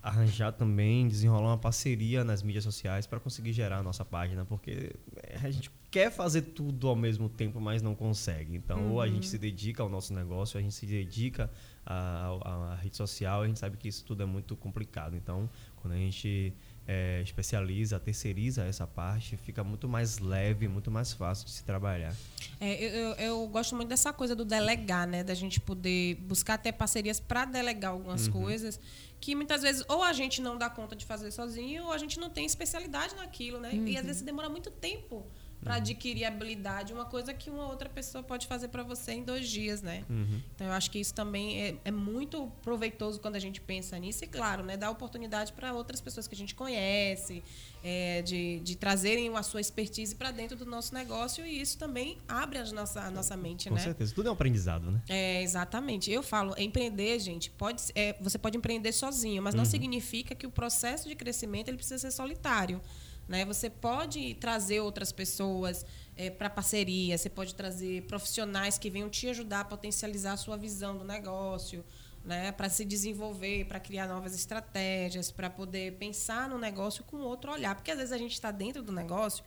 arranjar também, desenrolar uma parceria nas mídias sociais para conseguir gerar a nossa página, porque a gente quer fazer tudo ao mesmo tempo, mas não consegue. Então, uhum. ou a gente uhum. se dedica ao nosso negócio, a gente se dedica à, à, rede social, a gente sabe que isso tudo é muito complicado. Então, quando a gente é, especializa, terceiriza essa parte, fica muito mais leve, muito mais fácil de se trabalhar. É, eu, eu, gosto muito dessa coisa do delegar, né? Da gente poder buscar até parcerias para delegar algumas uhum. coisas que muitas vezes ou a gente não dá conta de fazer sozinho ou a gente não tem especialidade naquilo, né? Uhum. E às vezes demora muito tempo para uhum. adquirir habilidade, uma coisa que uma outra pessoa pode fazer para você em dois dias, né? Uhum. Então eu acho que isso também é, é, muito proveitoso quando a gente pensa nisso e claro, né, dá oportunidade para outras pessoas que a gente conhece, é, de, de trazerem a sua expertise para dentro do nosso negócio e isso também abre a nossa, a nossa mente, Com né? Com certeza, tudo é um aprendizado, né? É, exatamente. Eu falo, empreender, gente, pode, é, você pode empreender sozinho, mas não uhum. significa que o processo de crescimento ele precisa ser solitário. Né? Você pode trazer outras pessoas é, para parceria, você pode trazer profissionais que venham te ajudar a potencializar a sua visão do negócio, né? para se desenvolver, para criar novas estratégias, para poder pensar no negócio com outro olhar. Porque às vezes a gente está dentro do negócio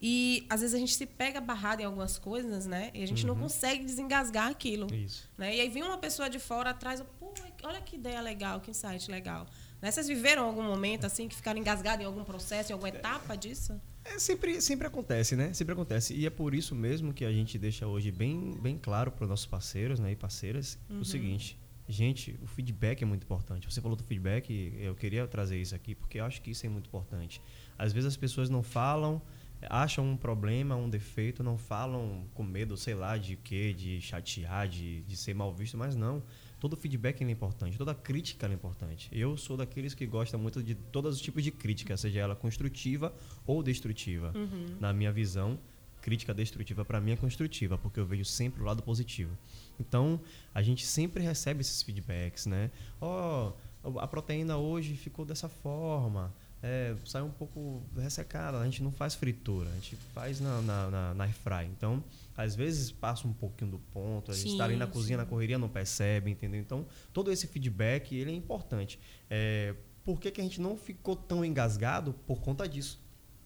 e às vezes a gente se pega barrado em algumas coisas, né? E a gente uhum. não consegue desengasgar aquilo. Isso. Né? E aí vem uma pessoa de fora atrás, pô, olha que ideia legal, que insight legal. Né? Vocês viveram algum momento assim que ficaram engasgados em algum processo, em alguma etapa disso? É, sempre, sempre acontece, né? Sempre acontece. E é por isso mesmo que a gente deixa hoje bem, bem claro para os nossos parceiros né, e parceiras uhum. o seguinte. Gente, o feedback é muito importante. Você falou do feedback, eu queria trazer isso aqui porque eu acho que isso é muito importante. Às vezes as pessoas não falam, acham um problema, um defeito, não falam com medo, sei lá, de quê, de chatear, de, de ser mal visto, mas não todo feedback é importante, toda crítica é importante. Eu sou daqueles que gostam muito de todos os tipos de crítica, seja ela construtiva ou destrutiva. Uhum. Na minha visão, crítica destrutiva para mim é construtiva, porque eu vejo sempre o lado positivo. Então, a gente sempre recebe esses feedbacks, né? Ó, oh, a proteína hoje ficou dessa forma é, sai um pouco ressecada. A gente não faz fritura, a gente faz na, na, na, na airfry. Então, às vezes passa um pouquinho do ponto, a gente está ali na cozinha, na correria, não percebe, entendeu? Então, todo esse feedback, ele é importante. É, por que, que a gente não ficou tão engasgado? Por conta disso.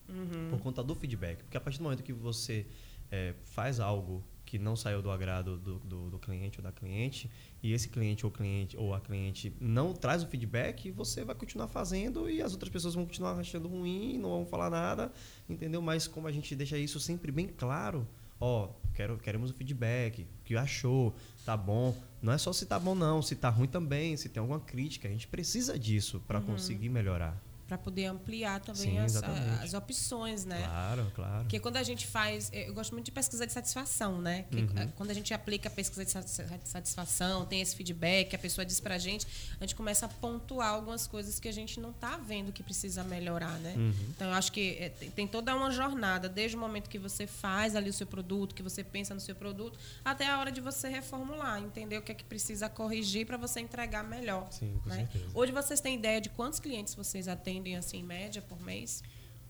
Uhum. Por conta do feedback. Porque a partir do momento que você é, faz algo que não saiu do agrado do, do, do, cliente ou da cliente e esse cliente ou cliente ou a cliente não traz o feedback, você vai continuar fazendo e as outras pessoas vão continuar achando ruim, não vão falar nada, entendeu? Mas como a gente deixa isso sempre bem claro, ó, quero, queremos o feedback, o que achou, tá bom. Não é só se tá bom não, se tá ruim também, se tem alguma crítica, a gente precisa disso para uhum. conseguir melhorar. Para poder ampliar também Sim, as, as opções, né? Claro, claro. Porque quando a gente faz. Eu gosto muito de pesquisa de satisfação, né? Uhum. Quando a gente aplica a pesquisa de sa- satisfação, tem esse feedback, a pessoa diz pra gente, a gente começa a pontuar algumas coisas que a gente não tá vendo que precisa melhorar, né? Uhum. Então eu acho que tem- tem toda uma jornada, desde o momento que você faz ali o seu produto, que você pensa no seu produto, até a hora de você reformular, entender o que é que precisa corrigir para você entregar melhor. Sim, com né? certeza. Hoje vocês têm ideia de quantos clientes vocês atendem assim em média por mês?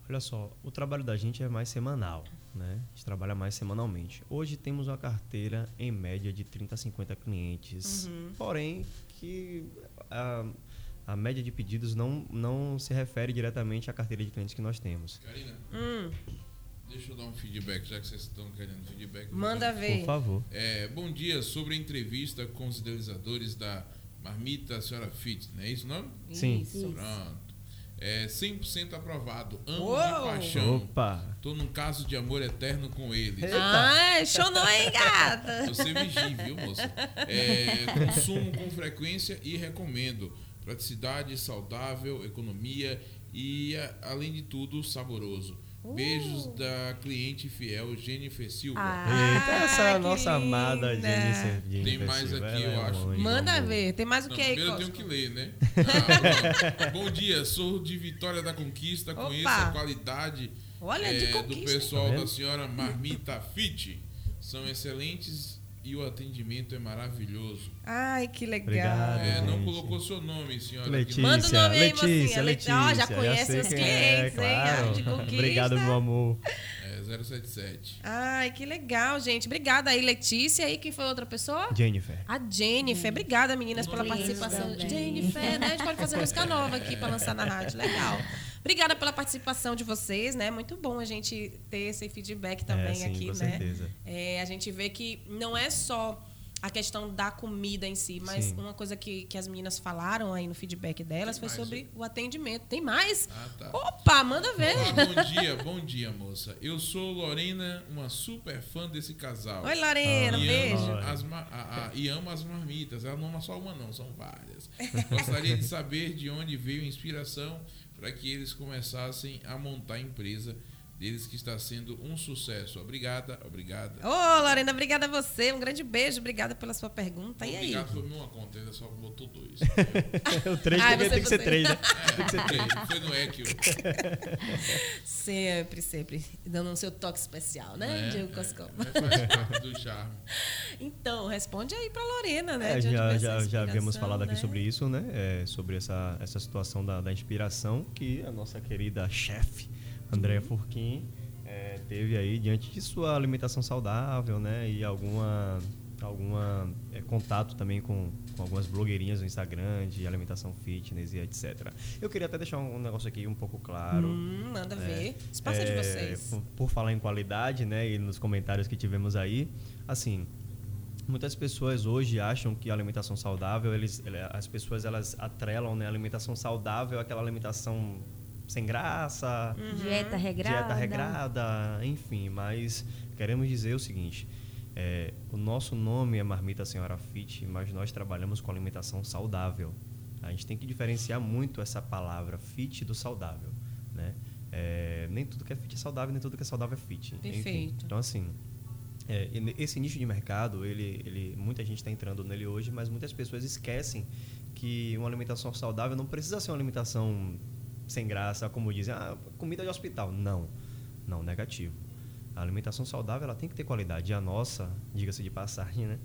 Olha só, o trabalho da gente é mais semanal, né? A gente trabalha mais semanalmente. Hoje temos uma carteira em média de 30 a 50 clientes. Porém, que a, a média de pedidos não, não se refere diretamente à carteira de clientes que nós temos. Karina, Hum, deixa eu dar um feedback, já que vocês estão querendo feedback. manda ver. Por favor. É, bom dia, sobre a entrevista com os idealizadores da Marmita Senhora Fit, não é isso não? Sim. Isso. Pronto. É 100% aprovado. Amo Uou! de paixão. Opa! Tô num caso de amor eterno com eles. Ah, show não, hein, gata? Você vigie, viu, moça? É, consumo com frequência e recomendo. Praticidade, saudável, economia e, além de tudo, saboroso. Beijos da cliente fiel Jennifer Silva. Ah, Eita, essa é a nossa amada linda. Jennifer. Jennifer Tem mais Silva, aqui, eu é acho. Manda amor. ver. Tem mais o Não, que aí, primeiro eu tenho que ler, né? Ah. Bom dia, sou de Vitória da Conquista, Opa! conheço a qualidade Olha, é, de do pessoal Tá da senhora Marmita Fit. São excelentes e o atendimento é maravilhoso. Ai, que legal. Obrigado. É, não colocou seu nome, senhora. Letícia, Manda o nome aí, Letícia, mocinha. Letícia. Ó, já conhece os quem clientes, hein? claro. Conquista. Obrigado, meu amor. É, 077. Ai, que legal, gente. Obrigada aí, Letícia. E quem foi outra pessoa? Jennifer. A Jennifer. Obrigada, meninas, pela participação. também. Jennifer, né? A gente pode fazer música nova aqui para lançar na rádio. Legal. Obrigada pela participação de vocês, né? Muito bom a gente ter esse feedback também É, sim, aqui, com né? certeza. É, a gente vê que não é só a questão da comida em si, mas Sim. uma coisa que, que as meninas falaram aí no feedback delas Tem foi mais, sobre o atendimento. Tem mais? Ah, tá. Opa, manda ver. Olá, bom dia, bom dia, moça. Eu sou Lorena, uma super fã desse casal. Oi, Lorena, Ah, e beijo. Amo as, a- a- e amo as marmitas. Ela não ama só uma, não, são várias. Gostaria de saber de onde veio a inspiração para que eles começassem a montar a empresa deles, que está sendo um sucesso. Obrigada, obrigada. Ô, Lorena, obrigada a você. Um grande beijo. Obrigada pela sua pergunta. E aí? Obrigado foi uma conta, ainda só botou dois. o três tem, você- tem que ser você- três, né? É, foi- foi no Equio. Sempre, sempre. Dando o seu toque especial, né, É, Diego é, Coscom? faz parte do charme. Então, responde aí pra Lorena, né? É, já, já, já havíamos falado aqui né? sobre isso, né? É, sobre essa, essa situação da, da inspiração que a nossa querida chefe, Andréa. Furquim, é, teve aí diante de sua alimentação saudável, né? E alguma, alguma é, contato também com, com algumas blogueirinhas no Instagram de alimentação fitness e etc. Eu queria até deixar um, um negócio aqui um pouco claro. Hum, manda ver. Espaço é de É, vocês. Por, por falar em qualidade, né, e nos comentários que tivemos aí, assim, muitas pessoas hoje acham que a alimentação saudável, eles, ele- as pessoas elas atrelam, né, a alimentação saudável àquela alimentação sem graça, Dieta regrada. dieta regrada, enfim, mas queremos dizer o seguinte, é, o nosso nome é Marmita Senhora Fit, mas nós trabalhamos com alimentação saudável. A gente tem que diferenciar muito essa palavra fit do saudável, né? É, nem tudo que é fit é saudável, nem tudo que é saudável é fit. Enfim, Perfeito. então, assim, é, esse nicho de mercado, ele, ele, muita gente está entrando nele hoje, mas muitas pessoas esquecem que uma alimentação saudável não precisa ser uma alimentação sem graça, como dizem, ah, comida de hospital. Não, não, negativo. A alimentação saudável ela tem que ter qualidade. E a nossa, diga-se de passagem, né?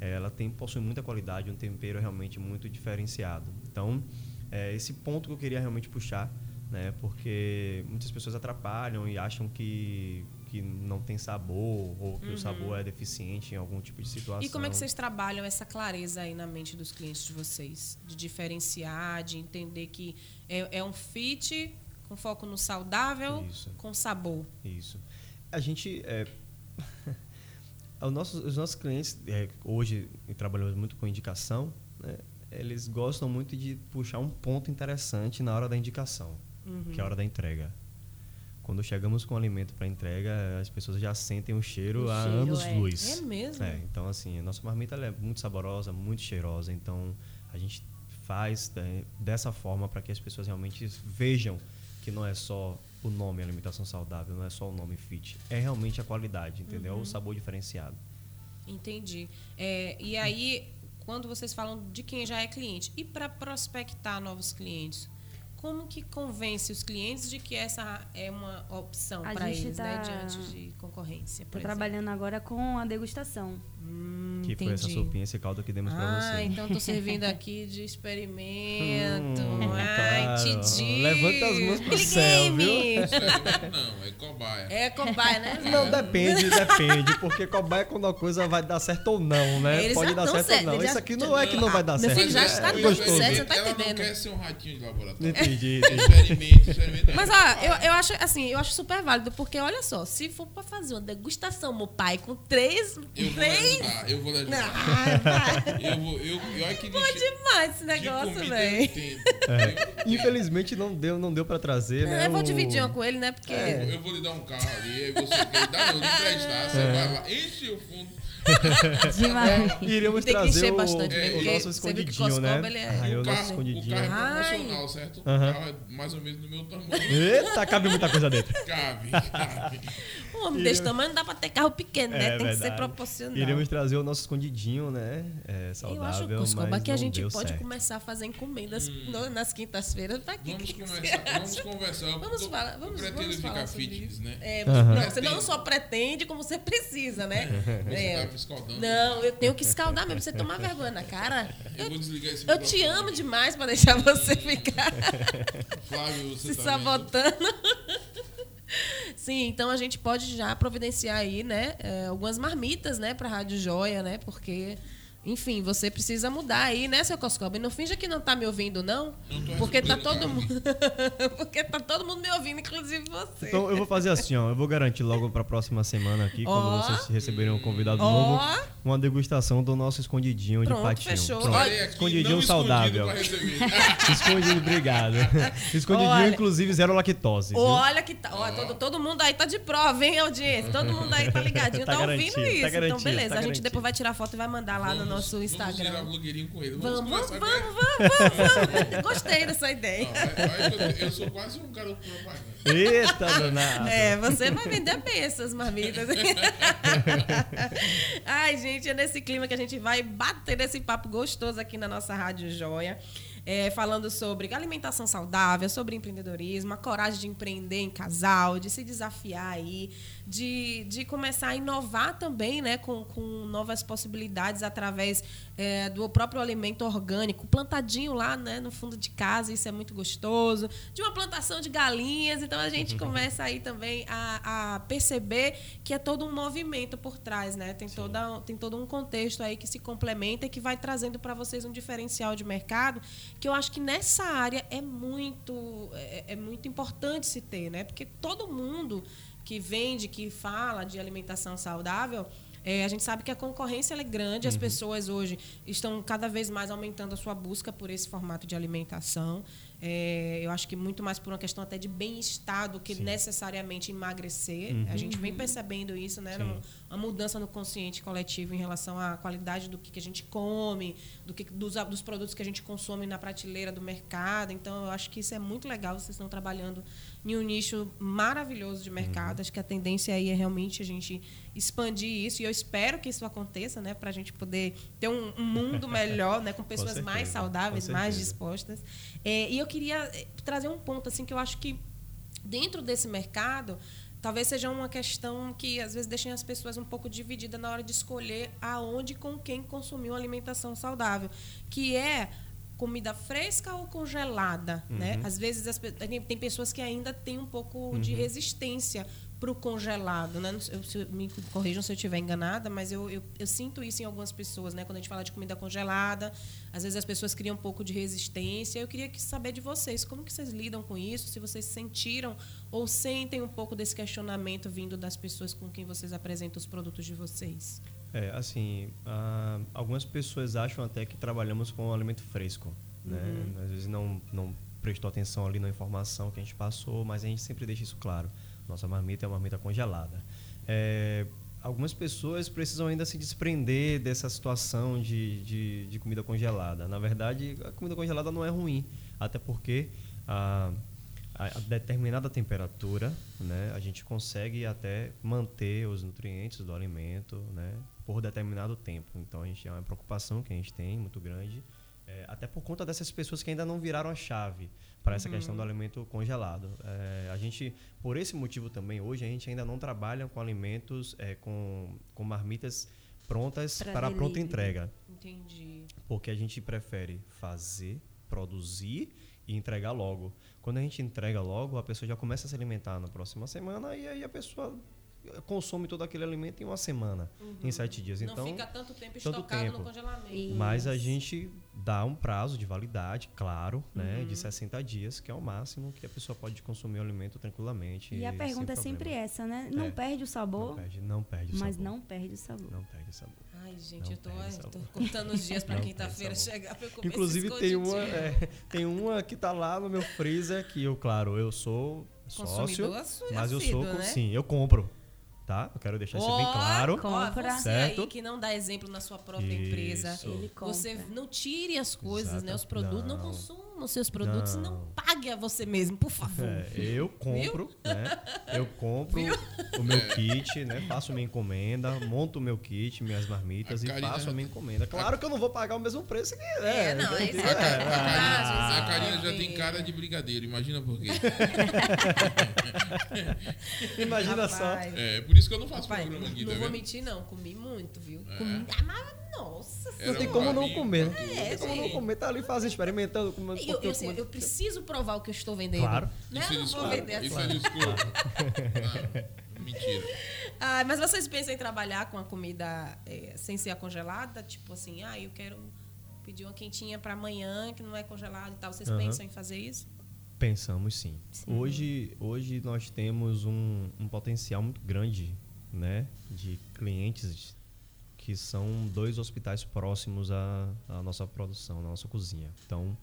ela tem, possui muita qualidade, um tempero realmente muito diferenciado. Então, é esse ponto que eu queria realmente puxar, né? porque muitas pessoas atrapalham e acham que, que não tem sabor ou que o sabor é deficiente em algum tipo de situação. Uhum. E como é que vocês trabalham essa clareza aí na mente dos clientes de vocês? De diferenciar, de entender que é, é um fit com foco no saudável, Isso. com sabor. Isso. A gente. É, os, nossos, os nossos clientes, é, hoje, trabalhamos muito com indicação, né, eles gostam muito de puxar um ponto interessante na hora da indicação, que é a hora da entrega. Quando chegamos com o alimento para entrega, as pessoas já sentem o cheiro O há cheiro, anos é. luz. É mesmo? É, então, assim, a nossa marmita é muito saborosa, muito cheirosa. Então, a gente faz né, dessa forma para que as pessoas realmente vejam que não é só o nome alimentação saudável, não é só o nome fit, é realmente a qualidade, entendeu? Uhum. O sabor diferenciado. Entendi. É, e aí, quando vocês falam de quem já é cliente, e para prospectar novos clientes, como que convence os clientes de que essa é uma opção para eles, né, tá, né, diante de concorrência? Estou trabalhando agora com a degustação. Hum, que entendi. foi essa sopinha, esse caldo que demos ah, para você. Ah, então tô servindo aqui de experimento. Hum, Ai, claro. Levanta as mãos pro céu, viu? Não, é cobaia. É cobaia, né? Não, depende, depende. Porque cobaia é quando a coisa vai dar certo ou não, né? Eles Pode dar certo, certo, ou não. Isso aqui não é que não vai dar meu certo. Meu filho já está é, dando certo, você tá Ela entendendo. não quer ser um ratinho de laboratório. Entendi, experimente. Mas, ó, eu, eu, acho, assim, eu acho super válido, porque, olha só, se for pra fazer uma degustação, meu pai, com três... Eu três... vou eu vou ajudar. Ah, eu vou, eu, eu, eu que Pô, demais esse negócio, velho. É. Infelizmente não deu, não deu pra trazer, né? Eu vou dividir uma com ele, né? Porque. É. Eu vou lhe dar um carro ali, aí você quer dar, não, lhe emprestar, você é. vai lá, enche o fundo. Demais. É, iríamos Tem trazer o, bastante, o, o nosso escondidinho, né? É. Aí, o, o carro, nosso escondidinho. O carro é proporcional, certo? Uhum. O carro é mais ou menos do meu tamanho. Eita, cabe muita coisa dentro. Cabe, cabe. Um homem desse tamanho não dá pra ter carro pequeno, né? É, Tem verdade. que ser proporcional. Iríamos trazer o nosso escondidinho, né? É, saudável, Eu acho, Cuscoba, que a gente pode certo. começar a fazer encomendas hum. nas quintas-feiras. Vamos, conversar, vamos conversar. Vamos falar. Vamos, pretendo vamos ficar fitness, né? É, uhum. não, você não só pretende, como você precisa, né? Você é. tá escaldando. Não, eu tenho que escaldar mesmo, você tomar vergonha na cara. Eu, eu vou desligar esse Eu te amo demais pra deixar você ficar Flávio, você se sabotando. Sim, então a gente pode já providenciar aí, né, é, algumas marmitas, né, para Rádio Joia, né, porque enfim, você precisa mudar aí, né, seu Coscoba? E não finja que não tá me ouvindo, não. não porque tá todo mundo. porque tá todo mundo me ouvindo, inclusive você. Então eu vou fazer assim, ó. Eu vou garantir logo pra próxima semana aqui, quando vocês receberem um convidado oh. novo, uma degustação do nosso escondidinho Pronto, de patinho. Fechou. Pronto. Olha, escondidinho saudável. escondido, obrigado. Escondidinho, Olha, inclusive, zero lactose. Olha que tá. Ó, todo, todo mundo aí tá de prova, hein, audiência? Todo mundo aí tá ligadinho, tá, tá ouvindo isso. Tá então, beleza. Tá a gente depois vai tirar foto e vai mandar lá no nosso Instagram. Vamos blogueirinho com ele. Vamos, vamos, vamos, vamos, vamos, vamos. Gostei dessa ideia. Não, eu, eu, sou quase um garoto propaganda. Eita, danado. É, você vai vender essas marmitas. Ai, gente, é nesse clima que a gente vai bater esse papo gostoso aqui na nossa Rádio Joia é, falando sobre alimentação saudável, sobre empreendedorismo, a coragem de empreender em casal, de se desafiar aí, de, de começar a inovar também né, com, com novas possibilidades através é, do próprio alimento orgânico, plantadinho lá né, no fundo de casa, isso é muito gostoso, de uma plantação de galinhas. Então a gente começa aí também a, a perceber que é todo um movimento por trás, né? Tem, toda, tem todo um contexto aí que se complementa e que vai trazendo para vocês um diferencial de mercado que eu acho que nessa área é muito, é, é muito importante se ter, né? Porque todo mundo que vende, que fala de alimentação saudável, é, a gente sabe que a concorrência é grande, as uhum. pessoas hoje estão cada vez mais aumentando a sua busca por esse formato de alimentação. É, eu acho que muito mais por uma questão até de bem-estar do que Sim. necessariamente emagrecer. Uhum. A gente vem percebendo isso, né? Uma mudança no consciente coletivo em relação à qualidade do que, que a gente come, do que, dos, dos produtos que a gente consome na prateleira do mercado. Então, eu acho que isso é muito legal. Vocês estão trabalhando em um nicho maravilhoso de mercado. Uhum. Acho que a tendência aí é realmente a gente expandir isso. E eu espero que isso aconteça, né? Para a gente poder ter um, um mundo melhor, né? Com pessoas com mais saudáveis, mais dispostas. É, e eu queria eh, trazer um ponto assim que eu acho que dentro desse mercado talvez seja uma questão que às vezes deixa as pessoas um pouco divididas na hora de escolher aonde e com quem consumir uma alimentação saudável, que é comida fresca ou congelada, né? uhum. né? Às vezes as, tem pessoas que ainda têm um pouco uhum. de resistência para o congelado, né? Eu, se, me corrijam se eu estiver enganada, mas eu, eu, eu, sinto isso em algumas pessoas, né? Quando a gente fala de comida congelada, às vezes as pessoas criam um pouco de resistência. Eu queria saber de vocês, como que vocês lidam com isso? Se vocês sentiram ou sentem um pouco desse questionamento vindo das pessoas com quem vocês apresentam os produtos de vocês? É, assim, algumas pessoas acham até que trabalhamos com alimento fresco, né? Uhum. Às vezes não, não prestou atenção ali na informação que a gente passou, mas a gente sempre deixa isso claro nossa marmita é uma marmita congelada. É, algumas pessoas precisam ainda se desprender dessa situação de, de, de, comida congelada. Na verdade, a comida congelada não é ruim, até porque a, a determinada temperatura, né, a gente consegue até manter os nutrientes do alimento, né, por determinado tempo. Então a gente é uma preocupação que a gente tem muito grande, é, até por conta dessas pessoas que ainda não viraram a chave para essa uhum. questão do alimento congelado. É, a gente, por esse motivo também, hoje a gente ainda não trabalha com alimentos é, com, com marmitas prontas pra para pronta entrega. Entendi. Porque a gente prefere fazer, produzir e entregar logo. Quando a gente entrega logo, a pessoa já começa a se alimentar na próxima semana e aí a pessoa consome todo aquele alimento em uma semana, uhum. em sete dias. Não então, fica tanto tempo tanto estocado tempo. no congelamento. Isso. Mas a gente dá um prazo de validade, claro, né, uhum. de 60 dias, que é o máximo que a pessoa pode consumir o alimento tranquilamente. E a pergunta é sempre essa, né? Não é. perde o sabor? Não perde, não perde o mas sabor. não perde o sabor. Não perde o sabor. Ai, gente, eu tô, tô contando os dias para quinta-feira chegar pra eu comer Inclusive tem uma, é, tem uma que tá lá no meu freezer que eu, claro, eu sou sócio, mas eu sou, né? sim, eu compro tá? Eu quero deixar isso bem claro. Compra. Você certo? aí que não dá exemplo na sua própria isso. empresa, Ele você não tire as coisas, Exato. né? Os produtos, não, não consuma os seus produtos, não. não pague a você mesmo, por favor. É, eu compro, né? Eu compro Viu? o meu kit, né? Faço minha encomenda, monto o meu kit, minhas marmitas a e Karina... faço a minha encomenda. Claro que eu não vou pagar o mesmo preço que é. É, não, é, é, a, a Karina já tem cara de brigadeiro, imagina por quê. imagina Rapaz. só. É, por isso que eu não faço Rapaz, programa aqui, Não tá vou mentir, não. Comi muito, viu? É. Comi. Ah, nossa Não tem como não comer. É, não tem como não comer. Tá ali fazendo, experimentando. Comendo, eu, eu, eu, eu, preciso provar o que eu estou vendendo. Claro. Né? Isso, é não vou vender assim. Isso é desculpa. Mentira. Ah, mas vocês pensam em trabalhar com a comida é, sem ser congelada? Tipo assim, ah, eu quero pedir uma quentinha para amanhã que não é congelada e tal. Vocês uhum. pensam em fazer isso? Pensamos sim. sim. Hoje, hoje nós temos um, um potencial muito grande né, de clientes que são dois hospitais próximos à, à nossa produção, à nossa cozinha. Então,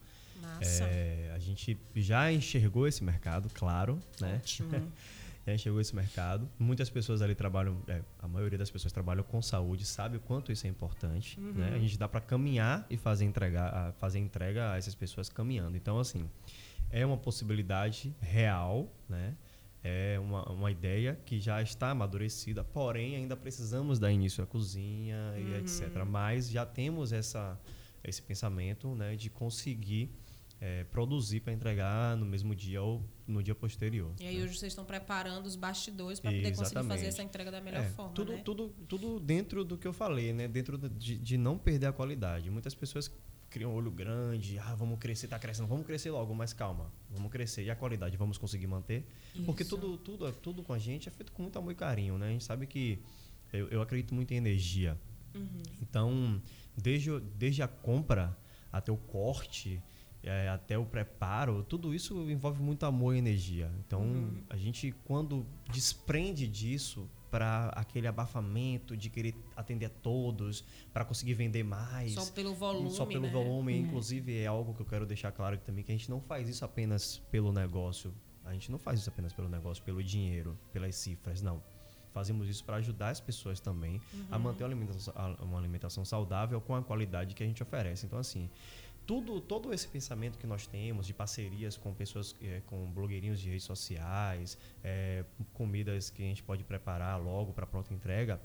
é, a gente já enxergou esse mercado, claro, né? Ótimo. já enxergou esse mercado. Muitas pessoas ali trabalham, é, a maioria das pessoas trabalham com saúde, sabe o quanto isso é importante. Uhum. Né? A gente dá para caminhar e fazer, entregar, fazer entrega a essas pessoas caminhando. Então, assim, é uma possibilidade real, né? é uma, uma ideia que já está amadurecida, porém ainda precisamos dar início à cozinha e uhum. etc. Mas já temos essa, esse pensamento né, de conseguir é, produzir para entregar no mesmo dia ou no dia posterior. E aí né? hoje vocês estão preparando os bastidores para poder Exatamente. conseguir fazer essa entrega da melhor é, forma. Tudo, né? tudo, tudo dentro do que eu falei, né? dentro de, de não perder a qualidade. Muitas pessoas cria um olho grande, ah, vamos crescer, está crescendo, vamos crescer logo, mas calma, vamos crescer. E a qualidade, vamos conseguir manter? Isso. Porque tudo, tudo, tudo com a gente é feito com muito amor e carinho, né? A gente sabe que eu, eu acredito muito em energia. Uhum. Então, desde, desde a compra até o corte, é, até o preparo, tudo isso envolve muito amor e energia. Então, uhum. a gente, quando desprende disso, para aquele abafamento de querer atender a todos, para conseguir vender mais. Só pelo volume. Só pelo né? volume. Uhum. Inclusive, é algo que eu quero deixar claro também, que a gente não faz isso apenas pelo negócio. A gente não faz isso apenas pelo negócio, pelo dinheiro, pelas cifras, não. Fazemos isso para ajudar as pessoas também uhum. a manter uma alimentação, uma alimentação saudável com a qualidade que a gente oferece. Então, assim, tudo, todo esse pensamento que nós temos de parcerias com pessoas, é, com blogueirinhos de redes sociais, é, comidas que a gente pode preparar logo para pronta entrega,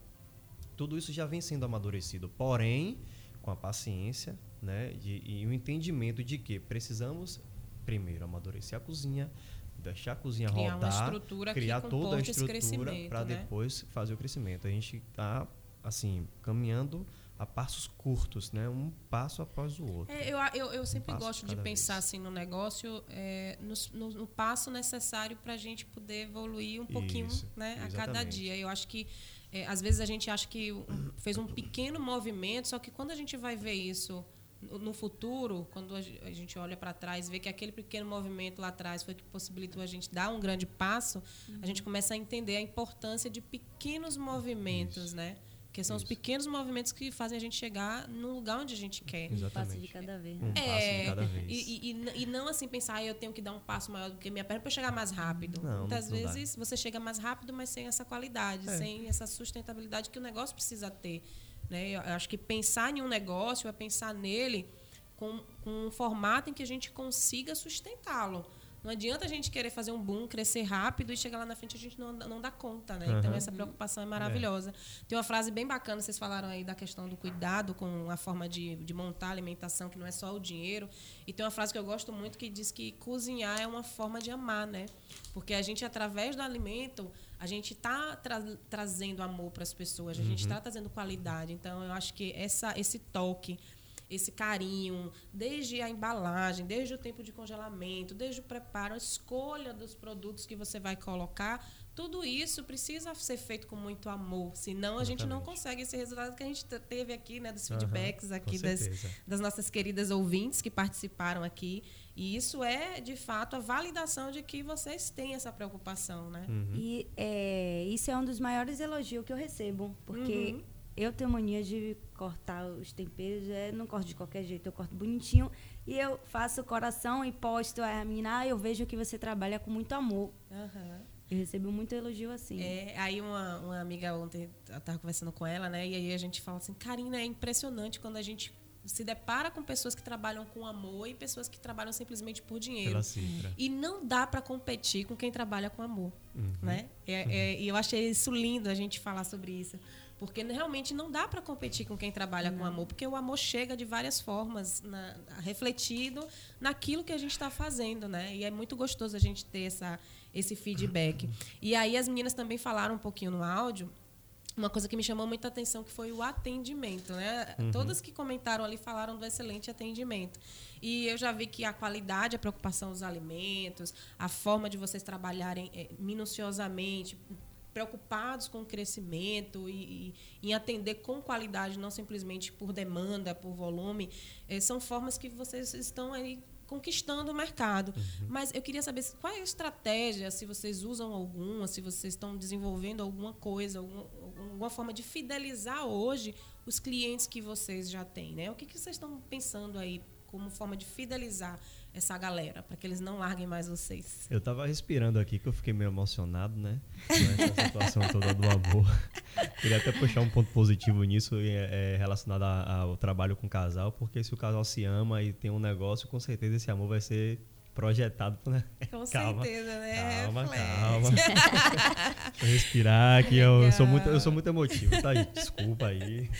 tudo isso já vem sendo amadurecido. Porém, com a paciência né, de, e o entendimento de que precisamos, primeiro, amadurecer a cozinha, deixar a cozinha criar rodar, criar toda a estrutura para né? depois fazer o crescimento. A gente está assim caminhando a passos curtos, né? Um passo após o outro. É, eu, eu, eu sempre um gosto de pensar vez. assim no negócio, é, no, no, no, passo necessário para a gente poder evoluir um pouquinho, Isso, né? A cada dia. Eu acho que é, às vezes a gente acha que fez um pequeno movimento, só que quando a gente vai ver isso no futuro, quando a gente olha para trás, vê que aquele pequeno movimento lá atrás foi que possibilitou a gente dar um grande passo, uhum. a gente começa a entender a importância de pequenos movimentos, Isso. né? Porque são Isso. os pequenos movimentos que fazem a gente chegar no lugar onde a gente quer. Exatamente. Um passo de cada vez. Um é, passo de cada vez. E, e, e, não assim pensar, ah, eu tenho que dar um passo maior do que minha perna para chegar mais rápido. Não, Muitas não vezes dá. você chega mais rápido, mas sem essa qualidade, é. sem essa sustentabilidade que o negócio precisa ter. Né? Eu acho que pensar em um negócio é pensar nele com, com um formato em que a gente consiga sustentá-lo. Não adianta a gente querer fazer um boom, crescer rápido e chegar lá na frente a gente não, não dá conta, né? Uhum. Então essa preocupação é maravilhosa. É. Tem uma frase bem bacana, vocês falaram aí da questão do cuidado com a forma de, de montar a alimentação, que não é só o dinheiro. E tem uma frase que eu gosto muito que diz que cozinhar é uma forma de amar, né? Porque a gente, através do alimento, a gente está tra trazendo amor para as pessoas, a gente está uhum. trazendo qualidade. Então, eu acho que essa, esse toque esse carinho, desde a embalagem, desde o tempo de congelamento, desde o preparo, a escolha dos produtos que você vai colocar, tudo isso precisa ser feito com muito amor, senão a Exatamente. gente não consegue esse resultado que a gente teve aqui, né, dos feedbacks uhum, aqui das, das nossas queridas ouvintes que participaram aqui. E isso é, de fato, a validação de que vocês têm essa preocupação, né? Uhum. E é, isso é um dos maiores elogios que eu recebo, porque uhum eu tenho mania de cortar os temperos, é, não corto de qualquer jeito, eu corto bonitinho. E eu faço coração e posto a menina, ah, eu vejo que você trabalha com muito amor. Uhum. Eu recebo muito elogio assim. É, aí uma, uma amiga ontem, eu estava conversando com ela, né? E aí a gente fala assim, Karina, é impressionante quando a gente se depara com pessoas que trabalham com amor e pessoas que trabalham simplesmente por dinheiro. E não dá para competir com quem trabalha com amor, uhum. né? É, uhum. é, e eu achei isso lindo a gente falar sobre isso. Porque realmente não dá para competir com quem trabalha não. com amor, porque o amor chega de várias formas, na, refletido naquilo que a gente está fazendo, né? E é muito gostoso a gente ter essa, esse feedback. E aí as meninas também falaram um pouquinho no áudio uma coisa que me chamou muita atenção que foi o atendimento, né? Uhum. Todas que comentaram ali falaram do excelente atendimento. E eu já vi que a qualidade, a preocupação dos alimentos, a forma de vocês trabalharem é, minuciosamente, preocupados com o crescimento e, e, em atender com qualidade, não simplesmente por demanda, por volume, eh, são formas que vocês estão aí conquistando o mercado. Uhum. Mas eu queria saber qual é a estratégia, se vocês usam alguma, se vocês estão desenvolvendo alguma coisa, alguma, alguma forma de fidelizar hoje os clientes que vocês já têm. Né? O que, que vocês estão pensando aí como forma de fidelizar essa galera, para que eles não larguem mais vocês. Eu tava respirando aqui que eu fiquei meio emocionado, né? Com essa situação toda do amor. Queria até puxar um ponto positivo nisso, é, é relacionado ao trabalho com o casal, porque se o casal se ama e tem um negócio, com certeza esse amor vai ser projetado. Né? Com calma, certeza, né? Calma, calma. respirar, que eu sou, muito, eu sou muito emotivo, tá, gente? Desculpa aí.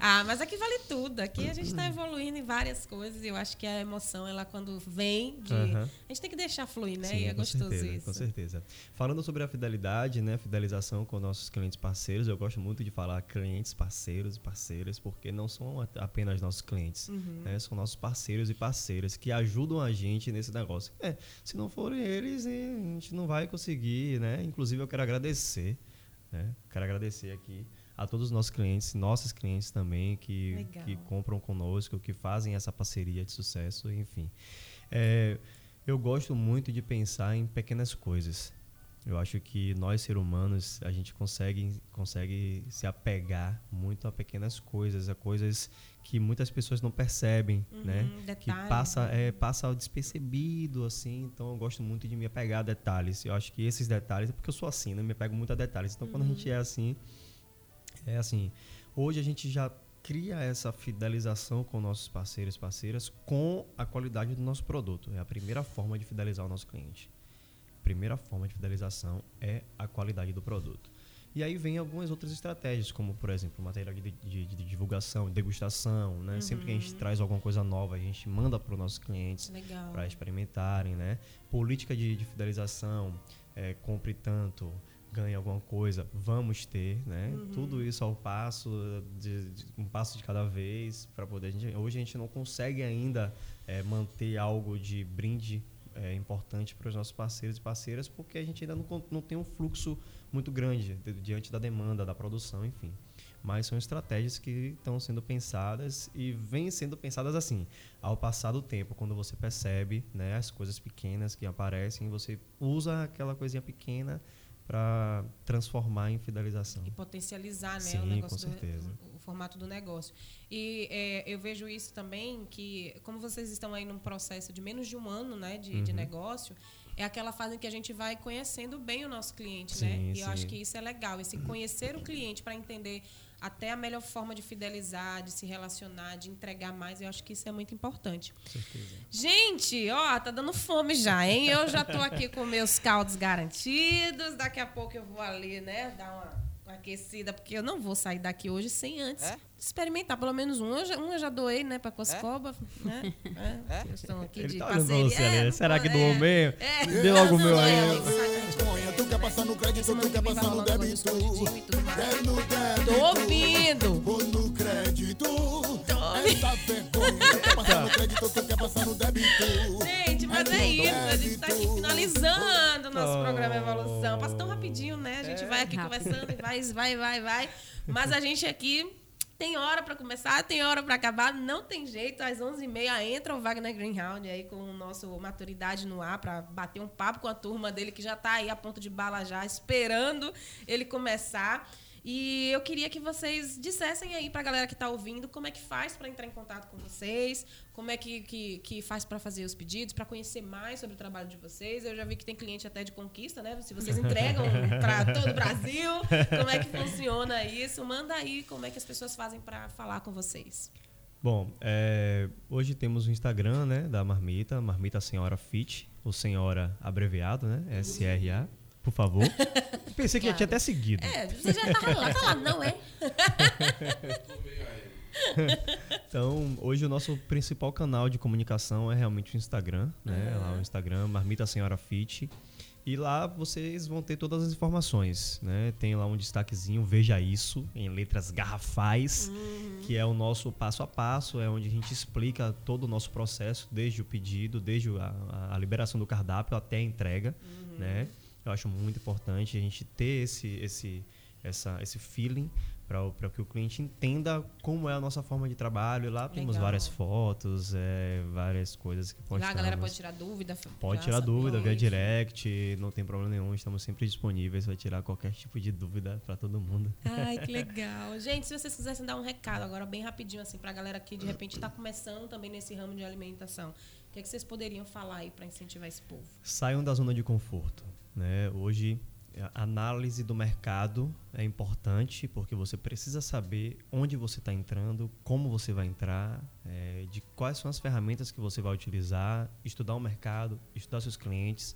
Ah, mas aqui vale tudo. Aqui a gente está evoluindo em várias coisas e eu acho que a emoção, ela quando vem de. A gente tem que deixar fluir, né? Sim, e é gostoso certeza, isso. Com certeza. Falando sobre a fidelidade, né? Fidelização com nossos clientes parceiros, eu gosto muito de falar clientes, parceiros e parceiras, porque não são apenas nossos clientes, uhum. né? São nossos parceiros e parceiras que ajudam a gente nesse negócio É, se não forem eles, a gente não vai conseguir, né? Inclusive eu quero agradecer, né? Quero agradecer aqui a todos os nossos clientes, nossos clientes também que, que compram conosco, que fazem essa parceria de sucesso, enfim. É, eu gosto muito de pensar em pequenas coisas. Eu acho que nós, seres humanos, a gente consegue, consegue se apegar muito a pequenas coisas, a coisas que muitas pessoas não percebem, uhum, né? Detalhes, que passa né? é passa despercebido assim. Então eu gosto muito de me apegar a detalhes. Eu acho que esses detalhes, é porque eu sou assim, né? Me apego muito a detalhes. Então uhum. quando a gente uhum. é assim, é assim. Hoje a gente já cria essa fidelização com nossos parceiros e parceiras com a qualidade do nosso produto. É a primeira forma de fidelizar o nosso cliente. Primeira forma de fidelização é a qualidade do produto. E aí vem algumas outras estratégias, como, por exemplo, material de, de, de divulgação, degustação, né? Uhum. Sempre que a gente traz alguma coisa nova, a gente manda para os nossos clientes para experimentarem, né? Política de, de fidelização, é, compre tanto, ganhe alguma coisa, vamos ter, né? Uhum. Tudo isso ao passo, de, de, um passo de cada vez, para poder... A gente, hoje a gente não consegue ainda é, manter algo de brinde é, importante para os nossos parceiros e parceiras, porque a gente ainda não, não tem um fluxo muito grande diante da demanda, da produção, enfim. Mas são estratégias que estão sendo pensadas e vêm sendo pensadas assim. Ao passar do tempo, quando você percebe né, as coisas pequenas que aparecem, você usa aquela coisinha pequena para transformar em fidelização. E potencializar né, Sim, o negócio com certeza. Do, formato do negócio. E é, eu vejo isso também, que como vocês estão aí num processo de menos de um ano né, de, Uhum. de negócio, é aquela fase em que a gente vai conhecendo bem o nosso cliente, Sim, né? E eu sim. acho que isso é legal, esse conhecer o cliente para entender até a melhor forma de fidelizar, de se relacionar, de entregar mais, eu acho que isso é muito importante. Com certeza. Gente, ó, tá dando fome já, hein? Eu já tô aqui com meus caldos garantidos. Daqui a pouco eu vou ali, né, dar uma aquecida, porque eu não vou sair daqui hoje sem antes É? experimentar pelo menos um. Eu já, um eu já doei, né, pra Coscoba, né? É, Eles estão aqui Ele de tá parceria. você. É, Será que é, doou mesmo? É. Dê logo o Não, meu aí. é, tu quer passar no crédito, tu que quer passar no débito. e. Tô ouvindo. Ou no crédito. Essa vergonha, quer passar no crédito, tu quer passar no débito. Gente, mas é isso. A gente tá aqui finalizando o nosso Oh. programa Evolução. Passa tão rapidinho, né? A gente vai aqui Rápido. conversando e vai, vai, vai, vai. Mas a gente aqui tem hora pra começar, tem hora pra acabar. Não tem jeito. Às 11h30 entra o Wagner Greenhound aí com o nosso Maturidade no ar pra bater um papo com a turma dele que já tá aí a ponto de bala já, esperando ele começar. E eu queria que vocês dissessem aí pra galera que tá ouvindo como é que faz pra entrar em contato com vocês, como é que, que, que faz pra fazer os pedidos, pra conhecer mais sobre o trabalho de vocês. Eu já vi que tem cliente até de conquista, né? Se vocês entregam pra todo o Brasil, como é que funciona isso? Manda aí como é que as pessoas fazem pra falar com vocês. Bom, é, hoje temos o Instagram, né, da Marmita, Marmita Senhora Fit, ou Senhora abreviado, né, S-R-A, por favor. Pensei que já tinha até seguido. É, você já tava lá, tá lá, não é? Então, hoje o nosso principal canal de comunicação é realmente o Instagram, né? Lá o Instagram, Marmita Senhora Fit. E lá vocês vão ter todas as informações, né? Tem lá um destaquezinho, veja isso, em letras garrafais, que é o nosso passo a passo, é onde a gente explica todo o nosso processo, desde o pedido, desde a, a liberação do cardápio até a entrega, né? Eu acho muito importante a gente ter esse, esse, essa, esse feeling para que o cliente entenda como é a nossa forma de trabalho. Lá temos Legal. várias fotos, é, várias coisas que Lá postamos. a galera pode tirar dúvida. Pode tirar dúvida via direct, não tem problema nenhum, estamos sempre disponíveis para tirar qualquer tipo de dúvida para todo mundo. Ai, que legal. Gente, se vocês quisessem dar um recado agora, bem rapidinho, assim, pra galera que de repente está começando também nesse ramo de alimentação, o que, é que vocês poderiam falar aí para incentivar esse povo? Saiam da zona de conforto. Né? Hoje, a análise do mercado é importante porque você precisa saber onde você está entrando, como você vai entrar, é, de quais são as ferramentas que você vai utilizar, estudar o mercado, estudar seus clientes,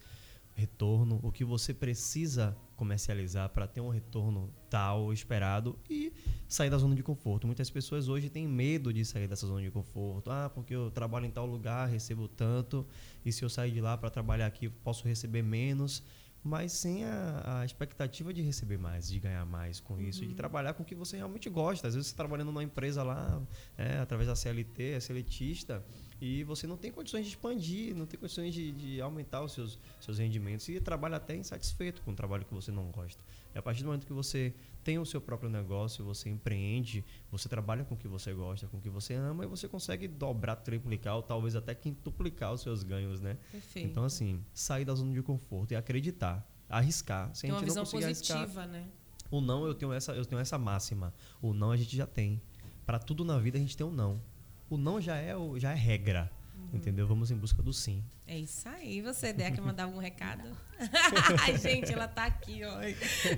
retorno, o que você precisa comercializar para ter um retorno tal esperado e sair da zona de conforto. Muitas pessoas hoje têm medo de sair dessa zona de conforto. Ah, porque eu trabalho em tal lugar, recebo tanto, e se eu sair de lá para trabalhar aqui, posso receber menos, mas sem a, a expectativa de receber mais, de ganhar mais com isso, de trabalhar com o que você realmente gosta. Às vezes você tá trabalhando numa empresa lá, é, através da CLT, é seletista, e você não tem condições de expandir, não tem condições de, de aumentar os seus, seus rendimentos e trabalha até insatisfeito com o trabalho que você não gosta. E a partir do momento que você tem o seu próprio negócio, você empreende, você trabalha com o que você gosta, com o que você ama, e você consegue dobrar, triplicar ou talvez até quintuplicar os seus ganhos, né? Perfeito. Então, assim, sair da zona de conforto e acreditar, arriscar. Se Tem a uma gente não visão conseguir arriscar, positiva, né? o não, eu tenho essa, eu tenho essa máxima. O não a gente já tem. Para tudo na vida a gente tem um não. O não já é, o- já é regra. Uhum. Entendeu? Vamos em busca do sim. É isso aí. Você, Dé, quer mandar algum recado? Ai, gente, ela tá aqui, ó.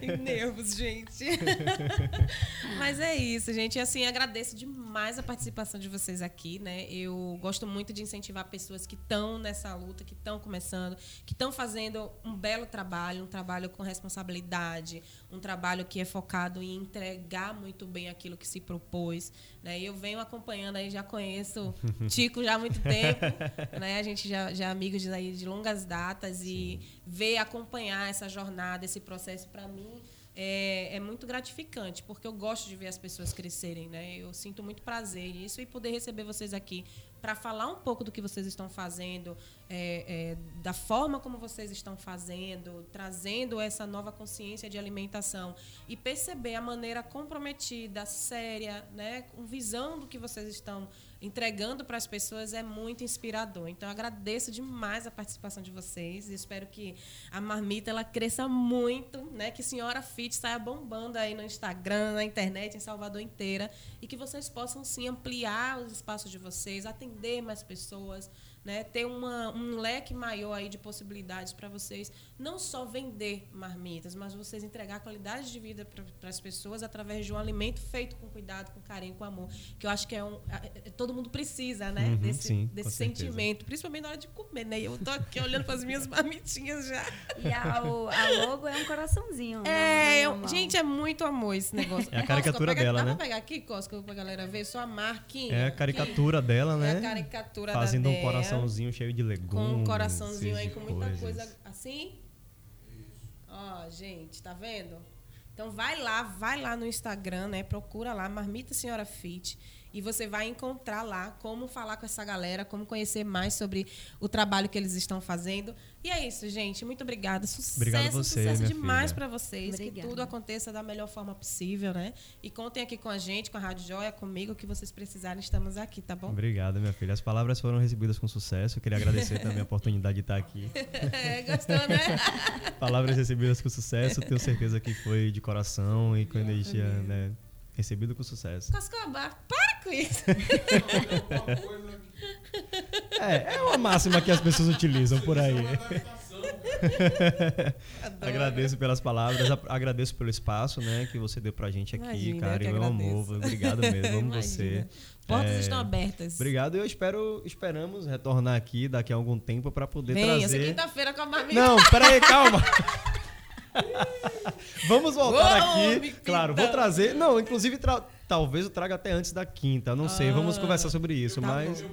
Em nervos, gente. Mas é isso, gente. E, assim, agradeço demais a participação de vocês aqui, né? Eu gosto muito de incentivar pessoas que estão nessa luta, que estão começando, que estão fazendo um belo trabalho, um trabalho com responsabilidade, um trabalho que é focado em entregar muito bem aquilo que se propôs. Né? Eu venho acompanhando aí, já conheço Tico já há muito tempo, né? A gente já, já amigos de, aí, de longas datas e ver acompanhar essa jornada, esse processo, para mim, é, é muito gratificante, porque eu gosto de ver as pessoas crescerem, né? Eu sinto muito prazer nisso e poder receber vocês aqui para falar um pouco do que vocês estão fazendo, é, é, da forma como vocês estão fazendo, trazendo essa nova consciência de alimentação e perceber a maneira comprometida, séria, né, com visão do que vocês estão entregando para as pessoas é muito inspirador. Então, agradeço demais a participação de vocês e espero que a marmita ela cresça muito, né? Que Senhora Fit saia bombando aí no Instagram, na internet, em Salvador inteira e que vocês possam sim ampliar os espaços de vocês, atender mais pessoas, né, ter uma, um leque maior aí de possibilidades para vocês não só vender marmitas, mas vocês entregar qualidade de vida para as pessoas através de um alimento feito com cuidado, com carinho, com amor, que eu acho que é um é, todo mundo precisa, né, uhum, desse, sim, desse sentimento, principalmente na hora de comer, né? Eu tô aqui olhando para as minhas marmitinhas já. E a, a logo é um coraçãozinho. Né, é, eu, gente, é muito amor esse negócio. É a caricatura Cosca, dela, pega, né? Dá pra pegar aqui, Cosca, pra galera ver só a marquinha. É a caricatura aqui. dela, né? É a caricatura Fazendo um coraçãozinho cheio de legumes. Com um coraçãozinho aí, com muita coisas. coisa assim. Ó, gente, tá vendo? Então vai lá, vai lá no Instagram, né? Procura lá, Marmita Senhora Fit. E você vai encontrar lá como falar com essa galera, como conhecer mais sobre o trabalho que eles estão fazendo. E é isso, gente. Muito obrigada. Sucesso, Obrigado você, sucesso minha demais para vocês. Obrigada. Que tudo aconteça da melhor forma possível, né? E contem aqui com a gente, com a Rádio Joia, comigo, o que vocês precisarem, estamos aqui, tá bom? Obrigado, minha filha. As palavras foram recebidas com sucesso. Eu queria agradecer também a oportunidade de estar aqui. É, gostou, né? Palavras recebidas com sucesso. Tenho certeza que foi de coração e com energia, né? Recebido com sucesso. Cascoba, para com isso. É, é uma máxima que as pessoas utilizam por aí. Agradeço pelas palavras, agradeço pelo espaço, né, que você deu pra gente aqui, Imagina, cara. E meu amor, agradeço. obrigado mesmo, amo você. Portas É, estão abertas. Obrigado, e eu espero, esperamos retornar aqui daqui a algum tempo pra poder Venha, essa trazer. quinta-feira com a marmita. Não, peraí, calma. Vamos voltar Ô, aqui. Claro, vou trazer. Não, inclusive, tra- talvez eu traga até antes da quinta. Não sei, vamos Ah, conversar sobre isso. tá mas Eu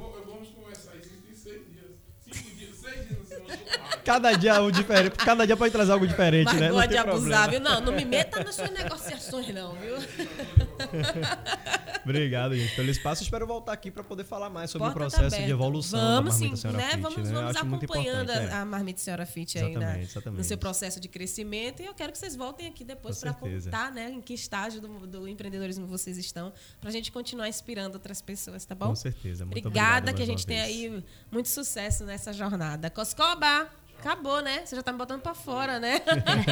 cada dia algo diferente. Cada dia pode trazer algo diferente, Mas né? Não gosta de tem abusar, viu? Não, não me meta nas suas negociações, não, viu? Obrigado, gente, pelo espaço. Espero voltar aqui para poder falar mais sobre Porta o tá processo aberta. de evolução Vamos da sim, Marmita Senhora né? Fit, Vamos, né? Vamos acompanhando a, é. a Marmita Senhora Fit aí na, Exatamente, no seu processo de crescimento. E eu quero que vocês voltem aqui depois para contar, né, em que estágio do, do empreendedorismo vocês estão, pra gente continuar inspirando outras pessoas, tá bom? Com certeza. Muito Obrigada, obrigado que a gente tenha aí muito sucesso nessa jornada. Coscoba! Acabou, né? Você já tá me botando pra fora, né?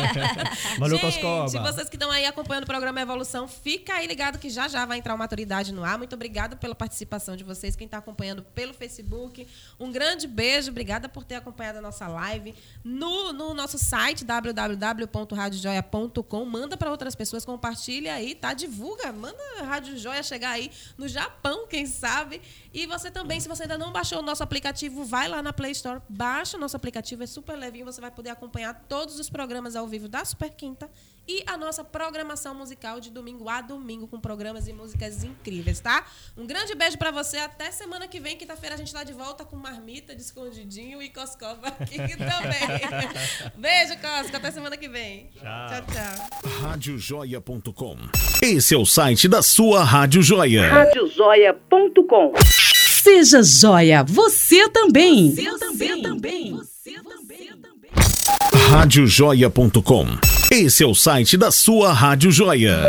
Valeu, Gente, Coscoba. vocês que estão aí acompanhando o programa Evolução, fica aí ligado que já já vai entrar o Maturidade no ar. Muito obrigada pela participação de vocês, quem está acompanhando pelo Facebook. Um grande beijo, obrigada por ter acompanhado a nossa live. No, no nosso site, www.radiojoia.com, manda para outras pessoas, compartilha aí, tá? Divulga, manda a Rádio Joia chegar aí no Japão, quem sabe. E você também, se você ainda não baixou o nosso aplicativo, vai lá na Play Store, baixa o nosso aplicativo, é super levinho, você vai poder acompanhar todos os programas ao vivo da Super Quinta e a nossa programação musical de domingo a domingo com programas e músicas incríveis, tá? Um grande beijo pra você, até semana que vem, quinta-feira a gente tá de volta com Marmita de Escondidinho e Coscova aqui também. beijo, Cosca, até semana que vem. tchau. tchau. Radiojoia.com. Esse é o site da sua Rádio Joia. radiojoia.com. Seja joia, você também. Você também. Você também. Radiojoia.com. Esse é o site da sua Rádio Joia.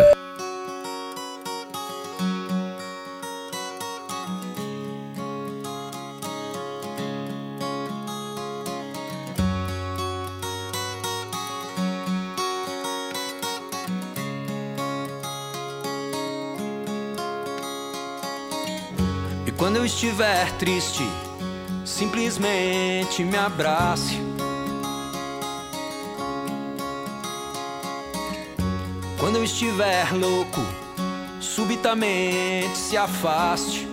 E quando eu estiver triste, simplesmente me abrace. Quando eu estiver louco, subitamente se afaste.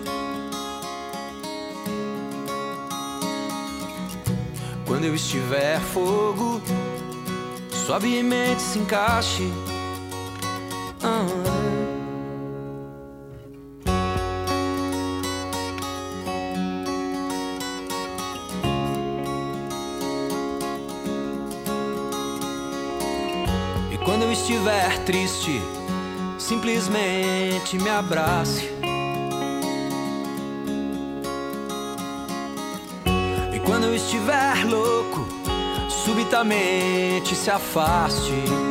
Quando eu estiver fogo, suavemente se encaixe. Ah. Eu estiver triste, simplesmente me abrace. E quando eu estiver louco, subitamente se afaste.